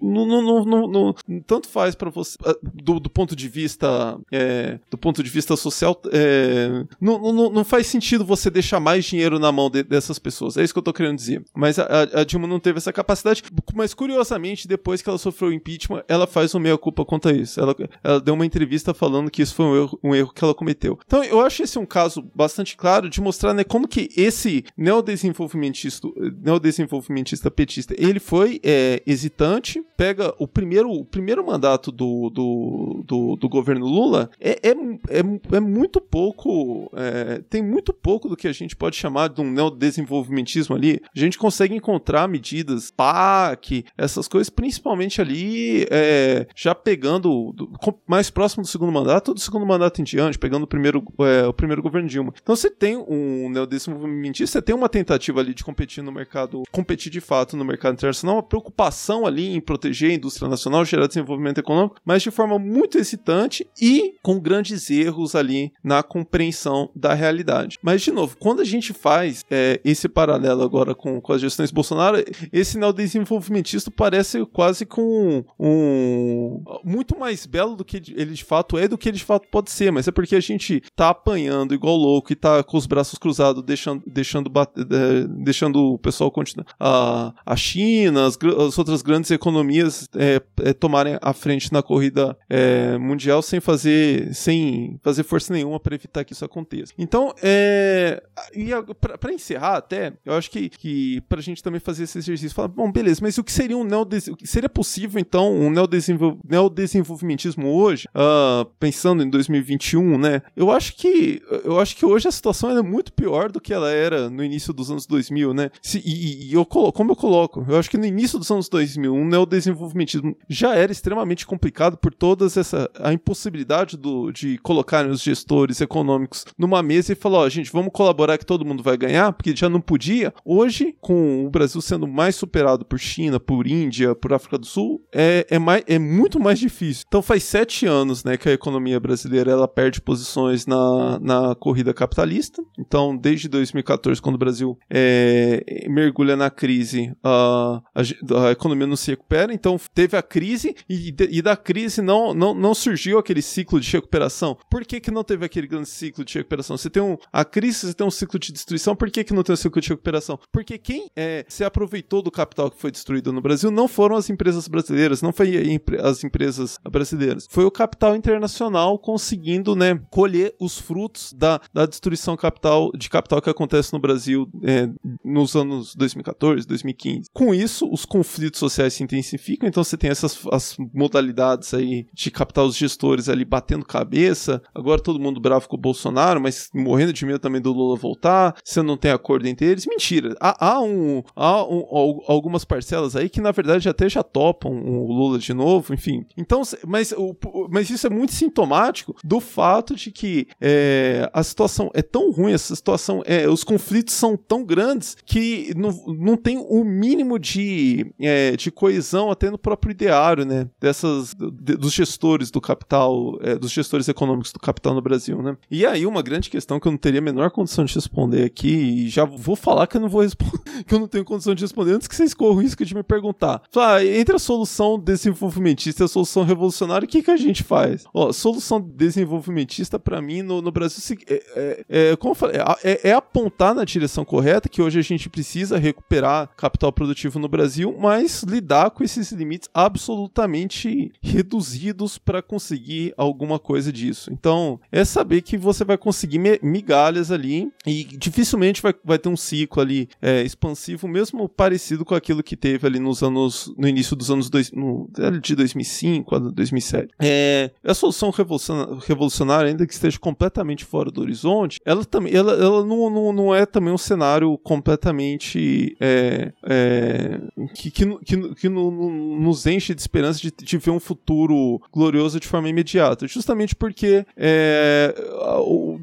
não, não, não, não tanto faz para você ah, do, do, ponto de vista é, do ponto de vista social é, não, não, não faz sentido você deixar mais dinheiro na mão de, dessas pessoas é isso que eu tô querendo dizer. Mas a, a, Dilma não teve essa capacidade mas curiosamente depois que ela sofreu o impeachment ela faz uma meia culpa quanto a isso. Ela, ela deu uma entrevista falando que isso foi um erro, um erro que ela cometeu. Então eu acho esse um caso bastante claro de mostrar né, como que esse neodesenvolvimentista neodesenvolvimentista petista ele foi é, hesitante pega o primeiro, o primeiro mandato do, do, do, do governo Lula, é, é, é, é muito pouco. É, tem muito pouco do que a gente pode chamar de um neodesenvolvimentismo ali. A gente consegue encontrar medidas PAC, essas coisas, principalmente ali, é, já pegando do, mais próximo do segundo mandato do segundo mandato em diante, pegando o primeiro, é, o primeiro governo Dilma. Então você tem um neodesenvolvimentismo, você tem uma tentativa ali de competir no mercado, competir de fato no mercado internacional, uma preocupação ali em proteger proteger a indústria nacional, gerar desenvolvimento econômico, mas de forma muito excitante e com grandes erros ali na compreensão da realidade. Mas, de novo, quando a gente faz é, esse paralelo agora com, com as gestões Bolsonaro, esse neodesenvolvimentista parece quase com um, muito mais belo do que ele de fato é do que ele de fato pode ser, mas é porque a gente tá apanhando igual louco e tá com os braços cruzados, deixando, deixando, é, deixando o pessoal continuar. A, a China, as, as outras grandes economias companhias é, é, tomarem a frente na corrida é, mundial sem fazer, sem fazer força nenhuma para evitar que isso aconteça. Então, é, para encerrar até, eu acho que, que para a gente também fazer esse exercício, falar, bom, beleza, mas o que seria um neodesenvolvimento? Seria possível, então, um neodesenvol neodesenvolvimentismo hoje, uh, pensando em 2021, né? Eu acho que eu acho que hoje a situação é muito pior do que ela era no início dos anos 2000, né? Se, e, e eu, como eu coloco, eu acho que no início dos anos 2000, um neodesenvolvimento desenvolvimentismo já era extremamente complicado por todas essa a impossibilidade do, de colocarem os gestores econômicos numa mesa e falar, ó, oh, gente, vamos colaborar que todo mundo vai ganhar, porque já não podia. Hoje, com o Brasil sendo mais superado por China, por Índia, por África do Sul, é, é, mais, é muito mais difícil. Então faz sete anos né, que a economia brasileira ela perde posições na, na corrida capitalista. Então, desde 2014, quando o Brasil é, mergulha na crise, a, a, a economia não se recupera então teve a crise e, e da crise não, não, não surgiu aquele ciclo de recuperação. Por que, que não teve aquele grande ciclo de recuperação? Você tem um, a crise, você tem um ciclo de destruição, por que, que não tem um ciclo de recuperação? Porque quem é, se aproveitou do capital que foi destruído no Brasil não foram as empresas brasileiras, não foi as empresas brasileiras, foi o capital internacional conseguindo né, colher os frutos da, da destruição capital, de capital que acontece no Brasil é, nos anos 2014, 2015. Com isso, os conflitos sociais se intensificam ficam, então você tem essas as modalidades aí de captar os gestores ali batendo cabeça. Agora todo mundo bravo com o Bolsonaro, mas morrendo de medo também do Lula voltar. Você não tem acordo entre eles. Mentira. Há, há, um, há um, algumas parcelas aí que na verdade até já topam o Lula de novo, enfim. Então, mas, o, mas isso é muito sintomático do fato de que é, a situação é tão ruim, essa situação, é, os conflitos são tão grandes que não, não tem o mínimo de, é, de coesão até no próprio ideário, né, dessas de, dos gestores do capital, é, dos gestores econômicos do capital no Brasil, né. E aí uma grande questão que eu não teria a menor condição de responder aqui e já vou falar que eu não vou responder, que eu não tenho condição de responder antes que vocês corram o risco de me perguntar. Ah, entre a solução desenvolvimentista e a solução revolucionária, o que que a gente faz? Ó, solução desenvolvimentista para mim no, no Brasil é, é, é, como eu falei, é, é apontar na direção correta que hoje a gente precisa recuperar capital produtivo no Brasil, mas lidar com esses limites absolutamente reduzidos para conseguir alguma coisa disso. Então, é saber que você vai conseguir migalhas ali e dificilmente vai, vai ter um ciclo ali é, expansivo, mesmo parecido com aquilo que teve ali nos anos, no início dos anos dois, no, de 2005 a 2007. É, a solução revolucionária, ainda que esteja completamente fora do horizonte, ela também, ela, ela não, não, não é também um cenário completamente é, é, que, que, que, que nos enche de esperança de, de, ver um futuro glorioso de forma imediata, justamente porque é,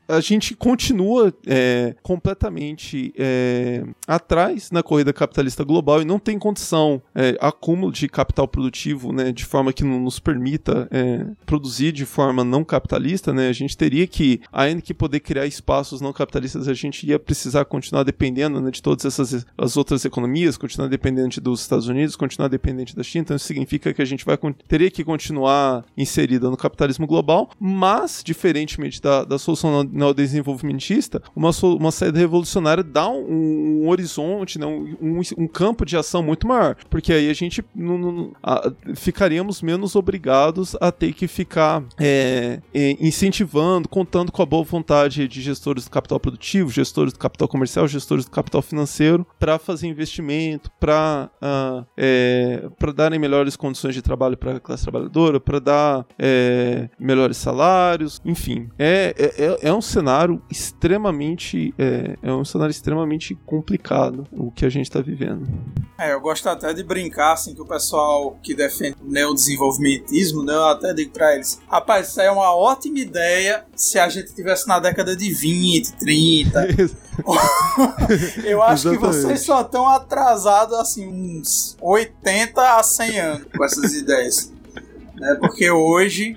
a, a, gente continua é, completamente é, atrás na corrida capitalista global e não tem condição é, acúmulo de capital produtivo, né, de forma que não nos permita é, produzir de forma não capitalista, né, a gente teria que, ainda que poder criar espaços não capitalistas, a gente ia precisar continuar dependendo né, de todas essas as outras economias, continuar dependente dos Estados Unidos, continuar dependente da China, então isso significa que a gente vai teria que continuar inserida no capitalismo global, mas, diferentemente da, da solução neodesenvolvimentista, uma, uma saída revolucionária dá um, um horizonte, né, um, um, um, campo de ação muito maior, porque aí a gente não, não, a, ficaríamos menos obrigados a ter que ficar é, é, incentivando, contando com a boa vontade de gestores do capital produtivo, gestores do capital comercial, gestores do capital financeiro, para fazer investimento, para uh, ah, é, para darem melhores condições de trabalho para a classe trabalhadora, para dar é, melhores salários, enfim, é, é, é, é um cenário extremamente é, é um cenário extremamente complicado o que a gente está vivendo.
É, eu gosto até de brincar assim que o pessoal que defende o neodesenvolvimentismo, né, eu até digo para eles, rapaz, isso aí é uma ótima ideia se a gente tivesse na década de 20, 30. eu acho que vocês só estão atrasados assim uns 80 a 100 anos com essas ideias. Né? Porque hoje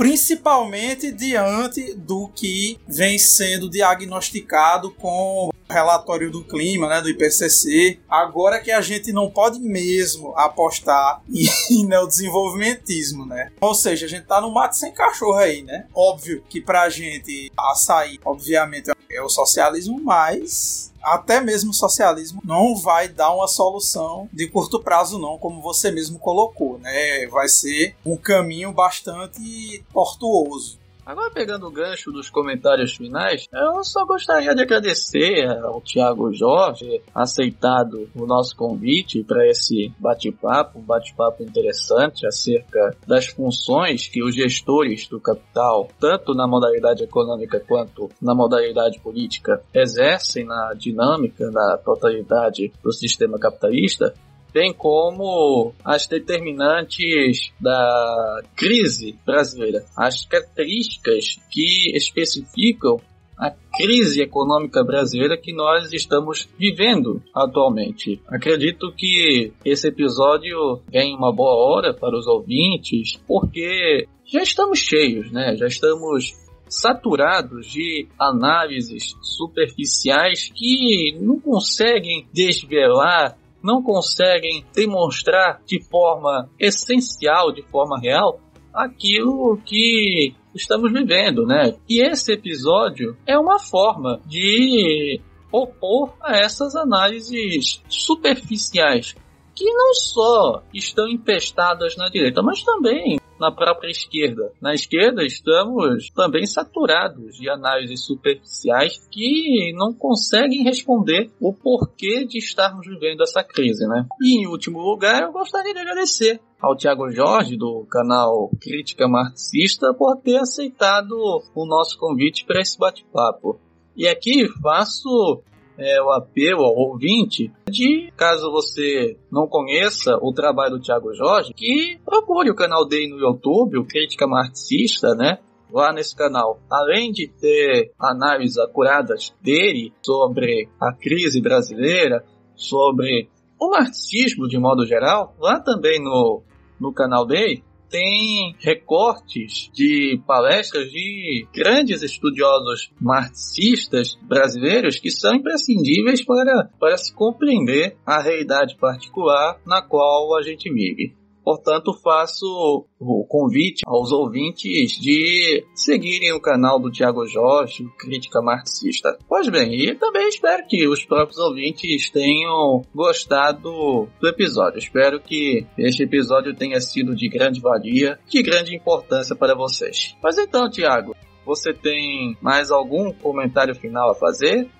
principalmente diante do que vem sendo diagnosticado com relatório do clima, né, do IPCC. Agora que a gente não pode mesmo apostar em neodesenvolvimentismo, né? Ou seja, a gente tá no mato sem cachorro aí, né? Óbvio que pra gente açaí, obviamente, é o socialismo, mas até mesmo o socialismo não vai dar uma solução de curto prazo não, como você mesmo colocou, né? Vai ser um caminho bastante tortuoso.
Agora, pegando o gancho dos comentários finais, eu só gostaria de agradecer ao Tiago Jorge aceitado o nosso convite para esse bate-papo, um bate-papo interessante acerca das funções que os gestores do capital, tanto na modalidade econômica quanto na modalidade política, exercem na dinâmica, na totalidade do sistema capitalista, bem como as determinantes da crise brasileira, as características que especificam a crise econômica brasileira que nós estamos vivendo atualmente. Acredito que esse episódio vem uma boa hora para os ouvintes, porque já estamos cheios, né? Já estamos saturados de análises superficiais que não conseguem desvelar não conseguem demonstrar de forma essencial, de forma real, aquilo que estamos vivendo, né? E esse episódio é uma forma de opor a essas análises superficiais que não só estão empestadas na direita, mas também na própria esquerda. Na esquerda estamos também saturados de análises superficiais que não conseguem responder o porquê de estarmos vivendo essa crise, né? E em último lugar, eu gostaria de agradecer ao Tiago Jorge do canal Crítica Marxista por ter aceitado o nosso convite para esse bate-papo. E aqui faço é, o apelo ao ouvinte de, caso você não conheça o trabalho do Thiago Jorge, que procure o canal dele no YouTube, o Crítica Marxista, né? Lá nesse canal, além de ter análises acuradas dele sobre a crise brasileira, sobre O marxismo, de modo geral, lá também no, no canal dele, tem recortes de palestras de grandes estudiosos marxistas brasileiros que são imprescindíveis para, para se compreender a realidade particular na qual a gente vive. Portanto, faço o convite aos ouvintes de seguirem o canal do Tiago Jorge, Crítica Marxista. Pois bem, e também espero que os próprios ouvintes tenham gostado do episódio. Espero que este episódio tenha sido de grande valia, de grande importância para vocês. Mas então, Tiago, você tem mais algum comentário final a fazer?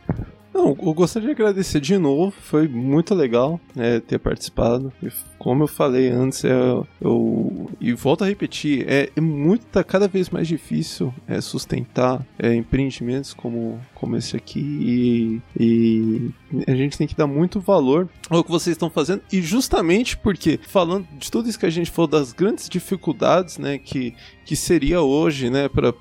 Não, eu gostaria de agradecer de novo, foi muito legal né, ter participado. Como eu falei antes, é, eu, e volto a repetir, é, é muito, tá cada vez mais difícil é, sustentar é, empreendimentos como, como esse aqui e, e a gente tem que dar muito valor ao que vocês estão fazendo e justamente porque falando de tudo isso que a gente falou das grandes dificuldades, né, que, que seria hoje, né, para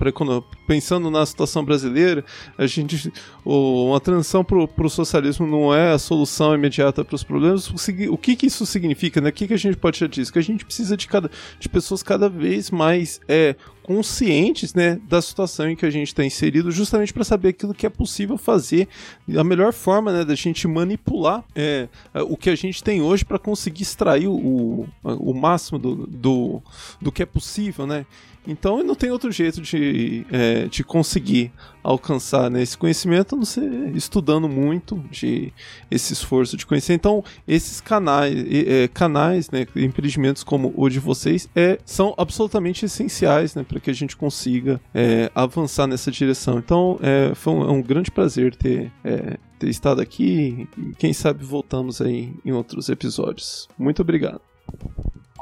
pensando na situação brasileira, a gente o, uma transição para o socialismo não é a solução imediata para os problemas. O, o que, que isso significa, né? O que, que a gente pode tirar disso? Que a gente precisa de, cada, de pessoas cada vez mais é, conscientes né, da situação em que a gente está inserido, justamente para saber aquilo que é possível fazer, a melhor forma né, da gente manipular é, o que a gente tem hoje para conseguir extrair o, o máximo do, do, do que é possível, né? Então não tem outro jeito de, é, de conseguir alcançar né, esse conhecimento, não ser estudando muito de esse esforço de conhecer. Então, esses canais, é, canais, né, empreendimentos como o de vocês, é, são absolutamente essenciais né, para que a gente consiga é, avançar nessa direção. Então, é, foi um, é um grande prazer ter, é, ter estado aqui quem sabe voltamos aí em outros episódios. Muito obrigado.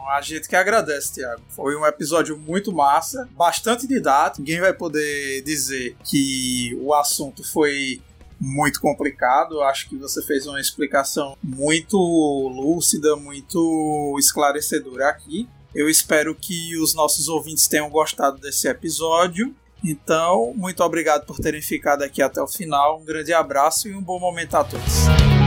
A gente que agradece, Thiago. Foi um episódio muito massa, bastante didático. Ninguém vai poder dizer que o assunto foi muito complicado. Acho que você fez uma explicação muito lúcida, muito esclarecedora aqui. Eu espero que os nossos ouvintes tenham gostado desse episódio. Então, muito obrigado por terem ficado aqui até o final. Um grande abraço e um bom momento a todos.